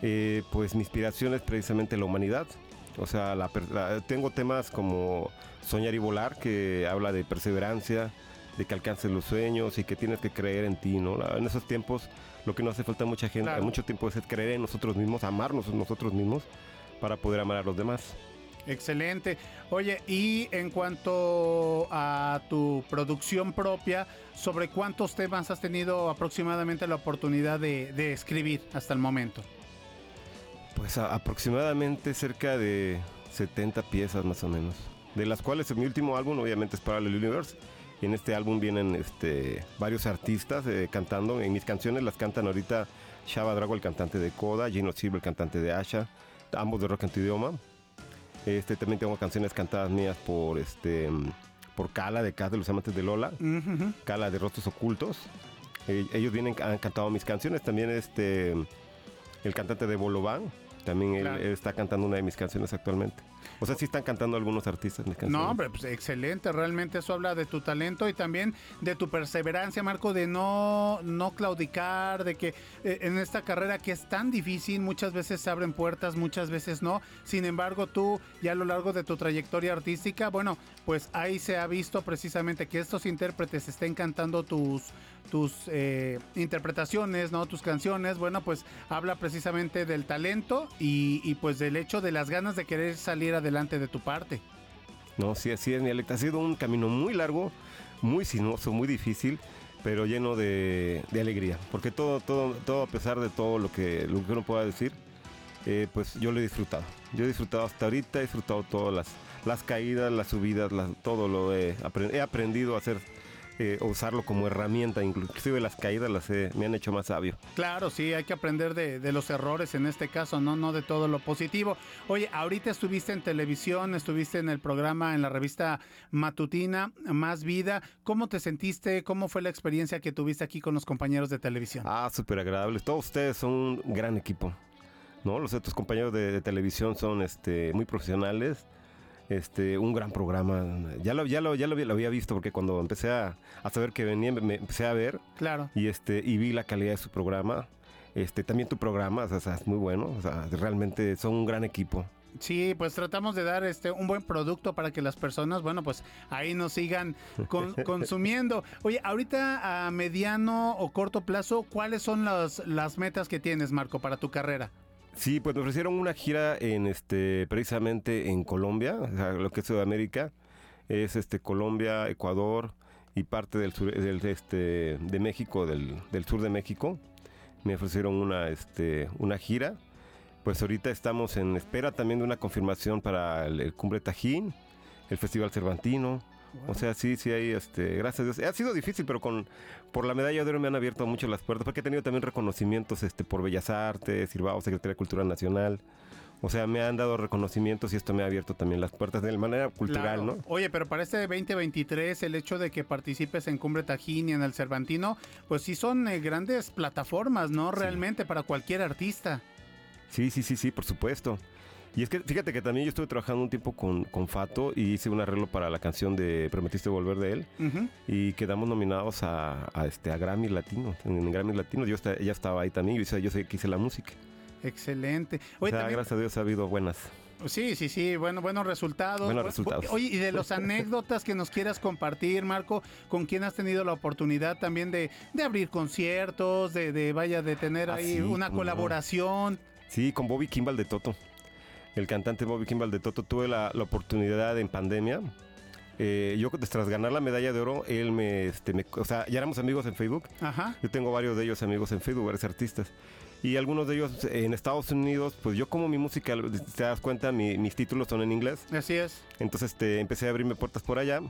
eh, pues mi inspiración es precisamente la humanidad. O sea, tengo temas como Soñar y Volar, que habla de perseverancia, de que alcances los sueños y que tienes que creer en ti, ¿no? En esos tiempos lo que nos hace falta a mucha gente, mucho tiempo es creer en nosotros mismos, amarnos nosotros mismos para poder amar a los demás. Excelente. Oye, y en cuanto a tu producción propia, ¿sobre cuántos temas has tenido aproximadamente la oportunidad de, escribir hasta el momento? Pues aproximadamente cerca de 70 piezas más o menos. De las cuales mi último álbum obviamente es Parallel Universe y en este álbum vienen este, varios artistas eh, cantando. En mis canciones las cantan ahorita Shaba Drago, el cantante de Coda, Gino Silva, el cantante de Asha, ambos de rock en tu idioma. Este, también tengo canciones cantadas mías por este por Kala de Casa de los Amantes de Lola, Kala de Rostros Ocultos. Eh, ellos vienen, han cantado mis canciones. También este el cantante de Bolobán, también él, está cantando una de mis canciones actualmente. O sea, sí están cantando algunos artistas mis canciones. No, hombre, pues excelente. Realmente eso habla de tu talento y también de tu perseverancia, Marco, de no, no claudicar, de que eh, en esta carrera que es tan difícil, muchas veces se abren puertas, muchas veces no. Sin embargo, tú ya a lo largo de tu trayectoria artística, bueno, pues ahí se ha visto precisamente que estos intérpretes estén cantando tus tus eh, interpretaciones, ¿no? Tus canciones, bueno, pues habla precisamente del talento y, pues del hecho de las ganas de querer salir adelante de tu parte. No, sí, así es, mi Alex. Ha sido un camino muy largo, muy sinuoso, muy difícil, pero lleno de, alegría. Porque todo, todo, todo, a pesar de todo lo que, lo que uno pueda decir, eh, pues yo lo he disfrutado. Yo he disfrutado hasta ahorita, he disfrutado todas las, las caídas, las subidas, todo lo he aprendido a hacer eh, usarlo como herramienta, inclusive las caídas las me han hecho más sabio. Claro, sí, hay que aprender de, los errores en este caso, no, no de todo lo positivo. Oye, ahorita estuviste en televisión, estuviste en el programa, en la revista matutina Más Vida. ¿Cómo te sentiste? ¿Cómo fue la experiencia que tuviste aquí con los compañeros de televisión? Ah, súper agradable. Todos ustedes son un gran equipo. ¿no? Los otros compañeros de, de televisión son este, muy profesionales este, un gran programa. Ya lo, ya lo, ya lo, había visto porque cuando empecé a, saber que venía, me, empecé a ver. Claro. Y este, y vi la calidad de su programa. Este, también tu programa, o sea, es muy bueno. O sea, realmente son un gran equipo. Sí, pues tratamos de dar este un buen producto para que las personas, bueno, pues ahí nos sigan consumiendo. Oye, ahorita a mediano o corto plazo, ¿cuáles son las, las metas que tienes, Marco, para tu carrera? Sí, pues me ofrecieron una gira en este precisamente en Colombia, lo que es Sudamérica, es este Colombia, Ecuador y parte del sur del este de México, del, del sur de México. Me ofrecieron una este una gira. Pues ahorita estamos en espera también de una confirmación para el Cumbre Tajín, el Festival Cervantino, o sea, sí, sí hay, este, gracias a Dios. Ha sido difícil, pero con por la medalla de oro me han abierto mucho las puertas, porque he tenido también reconocimientos este, por Bellas Artes, Silbao, Secretaría de Cultura Nacional. O sea, me han dado reconocimientos y esto me ha abierto también las puertas de manera cultural, ¿no? Oye, pero para este 2023, el hecho de que participes en Cumbre Tajín y en el Cervantino, pues sí son eh, grandes plataformas, ¿no? Realmente para cualquier artista. Sí, sí, sí, sí, por supuesto. Y es que fíjate que también yo estuve trabajando un tiempo con, con Fato y hice un arreglo para la canción de Prometiste Volver de él. Y quedamos nominados a, este, a Grammy Latino. En, Grammy Latino yo ella estaba ahí también. Yo, yo sé que hice la música. Excelente. Oye, gracias a Dios ha habido buenas. Sí, sí, sí, bueno, buenos resultados. Buenos resultados. Oye, y de las anécdotas que nos quieras compartir, Marco, con quién has tenido la oportunidad también de, de abrir conciertos, de, de, vaya, de tener Ah, ahí sí, una no. colaboración. Sí, con Bobby Kimball de Toto. El cantante Bobby Kimball de Toto. Tuve la, la oportunidad en pandemia. Eh, yo tras ganar la medalla de oro, él me, este, me- O sea, ya éramos amigos en Facebook. Ajá. Yo tengo varios de ellos amigos en Facebook, varios artistas. Y algunos de ellos en Estados Unidos, pues yo como mi música, te das cuenta, mi- mis títulos son en inglés. Así es. Entonces este, empecé a abrirme puertas por allá.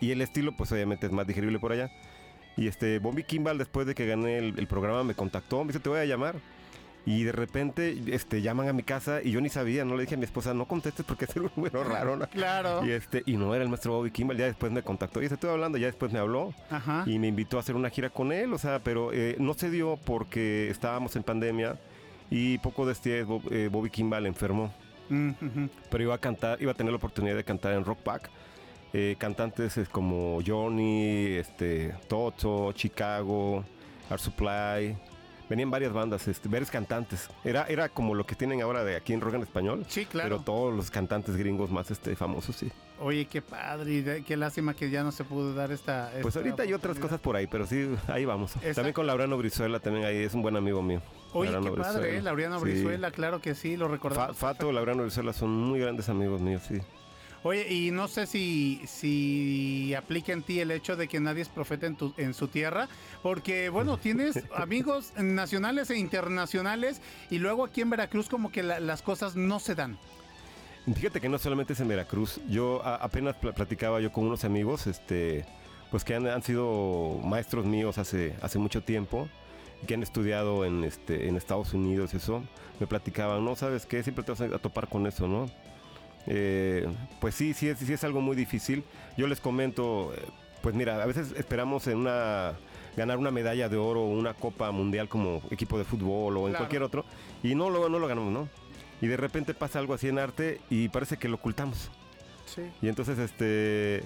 Y el estilo, pues obviamente es más digerible por allá. Y este, Bobby Kimball, después de que gané el, el programa, me contactó, me dice, te voy a llamar. Y de repente este, llaman a mi casa y yo ni sabía, no le dije a mi esposa, no contestes porque es un número raro. ¿no? Claro. Y, este, y no era el maestro Bobby Kimball, ya después me contactó. Y se estoy hablando, ya después me habló Ajá. y me invitó a hacer una gira con él, o sea, pero eh, no se dio porque estábamos en pandemia y poco después Bob- eh, Bobby Kimball enfermó. Mm. Pero iba a cantar, iba a tener la oportunidad de cantar en Rock Pack. Eh, cantantes como Johnny, este, Toto, Chicago, Art Supply. Venían varias bandas, este, varios cantantes. Era, era como lo que tienen ahora de aquí en rock en español. Sí, claro. Pero todos los cantantes gringos más este, famosos, sí. Oye, qué padre, y qué lástima que ya no se pudo dar esta. Pues ahorita hay otras cosas por ahí, pero sí, ahí vamos. También con Laurano Brizuela, también ahí es un buen amigo mío. Oye, Laurano qué padre, Brizuela. ¿eh? Laureano Sí. Brizuela, claro que sí, lo recordamos. Fato, Laurano Brizuela son muy grandes amigos míos, sí. Oye, y no sé si, si aplica en ti el hecho de que nadie es profeta en, tu, en su tierra, porque bueno, tienes amigos nacionales e internacionales y luego aquí en Veracruz como que la- las cosas no se dan. Fíjate que no solamente es en Veracruz. Yo a- apenas pl- platicaba yo con unos amigos, este, pues que han, han sido maestros míos hace, hace mucho tiempo, que han estudiado en, este, en Estados Unidos, eso. Me platicaban, no, ¿sabes qué? Siempre te vas a topar con eso, ¿no? Eh, pues sí, sí es, sí es algo muy difícil. Yo les comento, eh, pues mira, a veces esperamos en una ganar una medalla de oro o una copa mundial como equipo de fútbol o en Claro. cualquier otro y no lo, no lo ganamos, ¿no? Y de repente pasa algo así en arte y parece que lo ocultamos. Sí. Y entonces, este,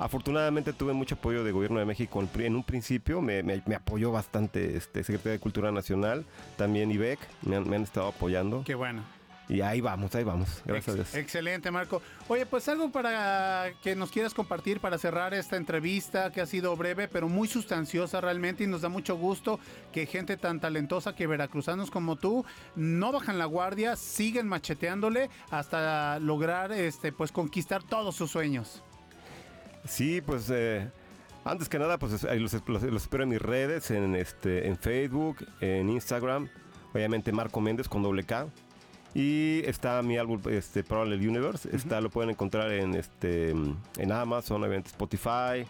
afortunadamente tuve mucho apoyo del gobierno de México en un principio, me, me- me apoyó bastante este, Secretaría de Cultura Nacional, también IBEC, me han, me han estado apoyando. Qué bueno. Y ahí vamos, ahí vamos, gracias a Ex- Dios. Excelente, Marco. Oye, pues algo para que nos quieras compartir para cerrar esta entrevista que ha sido breve, pero muy sustanciosa realmente y nos da mucho gusto que gente tan talentosa que veracruzanos como tú no bajan la guardia, siguen macheteándole hasta lograr este pues conquistar todos sus sueños. Sí, pues eh, antes que nada, pues los, los- los espero en mis redes, en, este, en Facebook, en Instagram, obviamente Marco Méndez con doble K. Y está mi álbum este, Parallel Universe, está, lo pueden encontrar en, este, en Amazon, obviamente Spotify,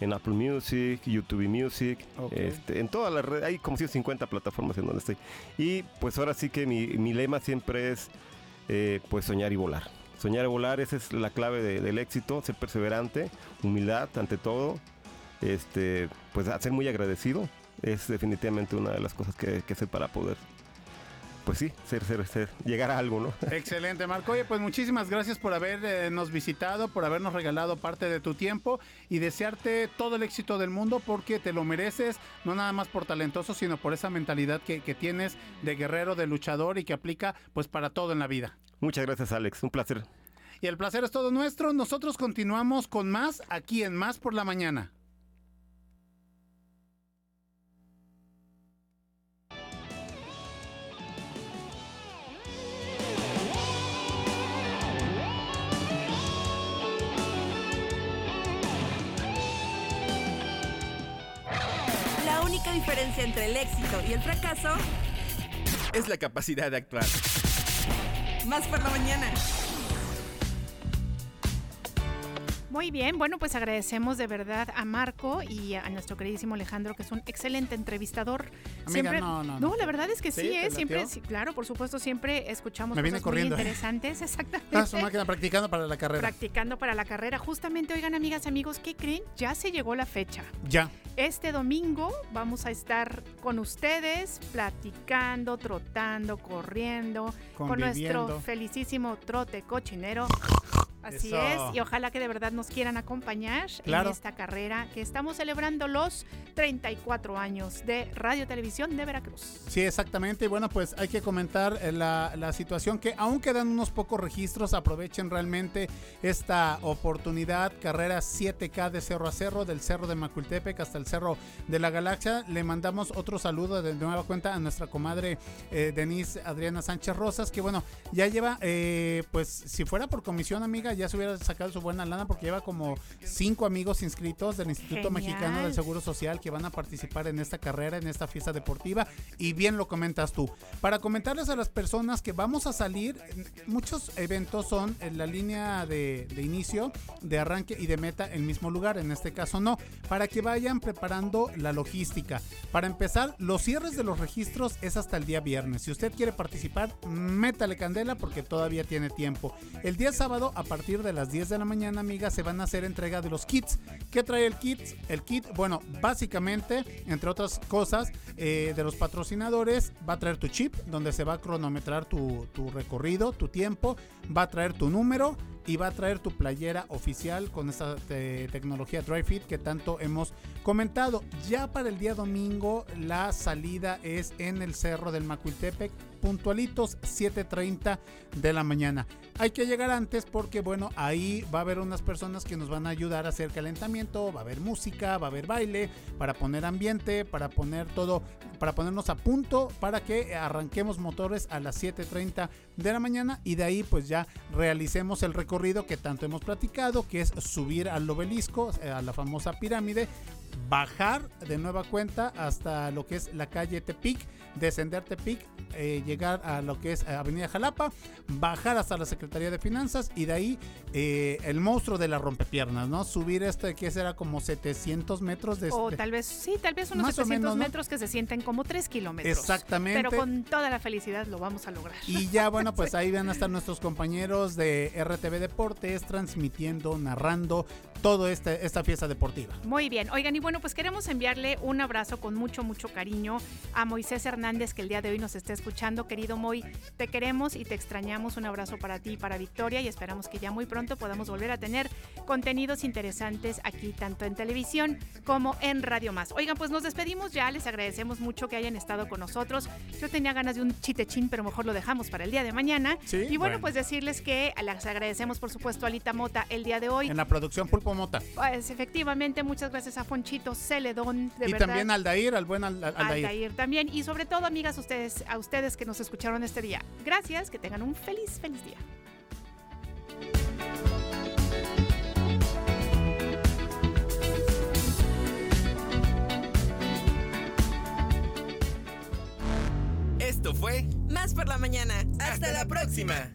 en Apple Music, YouTube Music, este, en todas las redes, hay como 150 plataformas en donde estoy. Y pues ahora sí que mi, mi lema siempre es eh, pues soñar y volar. Soñar y volar, esa es la clave de- del éxito, ser perseverante, humildad ante todo, este, pues ser muy agradecido, es definitivamente una de las cosas que, que sé para poder, pues sí, ser, ser, ser, llegar a algo, ¿no? Excelente, Marco. Oye, pues muchísimas gracias por habernos visitado, por habernos regalado parte de tu tiempo y desearte todo el éxito del mundo porque te lo mereces, no nada más por talentoso, sino por esa mentalidad que, que tienes de guerrero, de luchador y que aplica pues para todo en la vida. Muchas gracias, Alex, un placer. Y el placer es todo nuestro. Nosotros continuamos con más aquí en Más por la Mañana. Diferencia entre el éxito y el fracaso, Es la capacidad de actuar. más por la mañana. Muy bien, bueno, pues agradecemos de verdad a Marco y a nuestro queridísimo Alejandro, que es un excelente entrevistador. Amiga, no, no, no. la verdad es que sí, ¿Sí? ¿Te ¿eh? siempre, sí, claro, por supuesto, siempre escuchamos Me cosas corriendo, muy interesantes, exactamente. Ah, su máquina practicando para la carrera. Practicando para la carrera. Justamente, oigan, amigas, amigos, ¿qué creen? Ya se llegó la fecha. Ya. Este domingo vamos a estar con ustedes platicando, trotando, corriendo, con nuestro felicísimo trote cochinero. Así es, y ojalá que de verdad nos quieran acompañar en esta carrera que estamos celebrando los 34 años de Radio Televisión de Veracruz. Sí, exactamente. Y bueno, pues hay que comentar eh, la, la situación que aún quedan unos pocos registros, aprovechen realmente esta oportunidad. Carrera 7K de cerro a cerro, del cerro de Macultepec hasta el cerro de la Galaxia. Le mandamos otro saludo de nueva cuenta a nuestra comadre eh, Denise Adriana Sánchez Rosas, que bueno, ya lleva, eh, pues si fuera por comisión amiga, ya se hubiera sacado su buena lana porque lleva como cinco amigos inscritos del Instituto Mexicano del Seguro Social que van a participar en esta carrera, en esta fiesta deportiva. Y bien lo comentas tú. Para comentarles a las personas que vamos a salir, muchos eventos son en la línea de, de inicio, de arranque y de meta en el mismo lugar. En este caso no. Para que vayan preparando la logística. Para empezar, los cierres de los registros es hasta el día viernes. Si usted quiere participar, métale candela porque todavía tiene tiempo. El día sábado, a partir de las 10 de la mañana, amiga, se van a hacer entrega de los kits. ¿Qué trae el kit? El kit, bueno, básicamente, entre otras cosas, eh, de los patrocinadores, va a traer tu chip, donde se va a cronometrar tu recorrido, tu tiempo, va a traer tu número y va a traer tu playera oficial con esta tecnología DryFit que tanto hemos comentado. Ya para el día domingo la salida es en el cerro del Macuiltepec puntualitos 7.30 de la mañana. Hay que llegar antes porque bueno, ahí va a haber unas personas que nos van a ayudar a hacer calentamiento, va a haber música, va a haber baile, para poner ambiente, para poner todo, para ponernos a punto para que arranquemos motores a las 7.30 de la mañana y de ahí pues ya realicemos el recorrido que tanto hemos platicado, que es subir al obelisco, eh, a la famosa pirámide, bajar de nueva cuenta hasta lo que es la calle Tepic, descender Tepic, eh, llegar a lo que es Avenida Jalapa, bajar hasta la Secretaría de Finanzas y de ahí eh, el monstruo de las rompepiernas, ¿no? Subir este que será como 700 metros de... O tal vez, sí, tal vez unos 700 metros que se sienten como 3 kilómetros. Exactamente. Pero con toda la felicidad lo vamos a lograr. Y ya, bueno, pues ahí van a estar nuestros compañeros de RTV Deportes transmitiendo, narrando todo este, esta fiesta deportiva. Muy bien, oigan, y bueno, pues queremos enviarle un abrazo con mucho, mucho cariño a Moisés Hernández, que el día de hoy nos está escuchando. Querido Moy, te queremos y te extrañamos. Un abrazo para ti y para Victoria y esperamos que ya muy pronto podamos volver a tener contenidos interesantes aquí, tanto en televisión como en Radio Más. Oigan, pues nos despedimos ya, les agradecemos mucho que hayan estado con nosotros. Yo tenía ganas de un chitechín, pero mejor lo dejamos para el día de mañana. y bueno, pues decirles que les agradecemos, por supuesto, a Alita Mota el día de hoy. En la producción Pulpo Mota. Pues efectivamente, muchas gracias a Fonchito Celedón. De y también al Dair, al buen al, Aldair. también. Y sobre todo, amigas, ustedes, a ustedes que nos escucharon este día. Gracias, que tengan un feliz, feliz día. Esto fue Más por la mañana. Hasta, la próxima.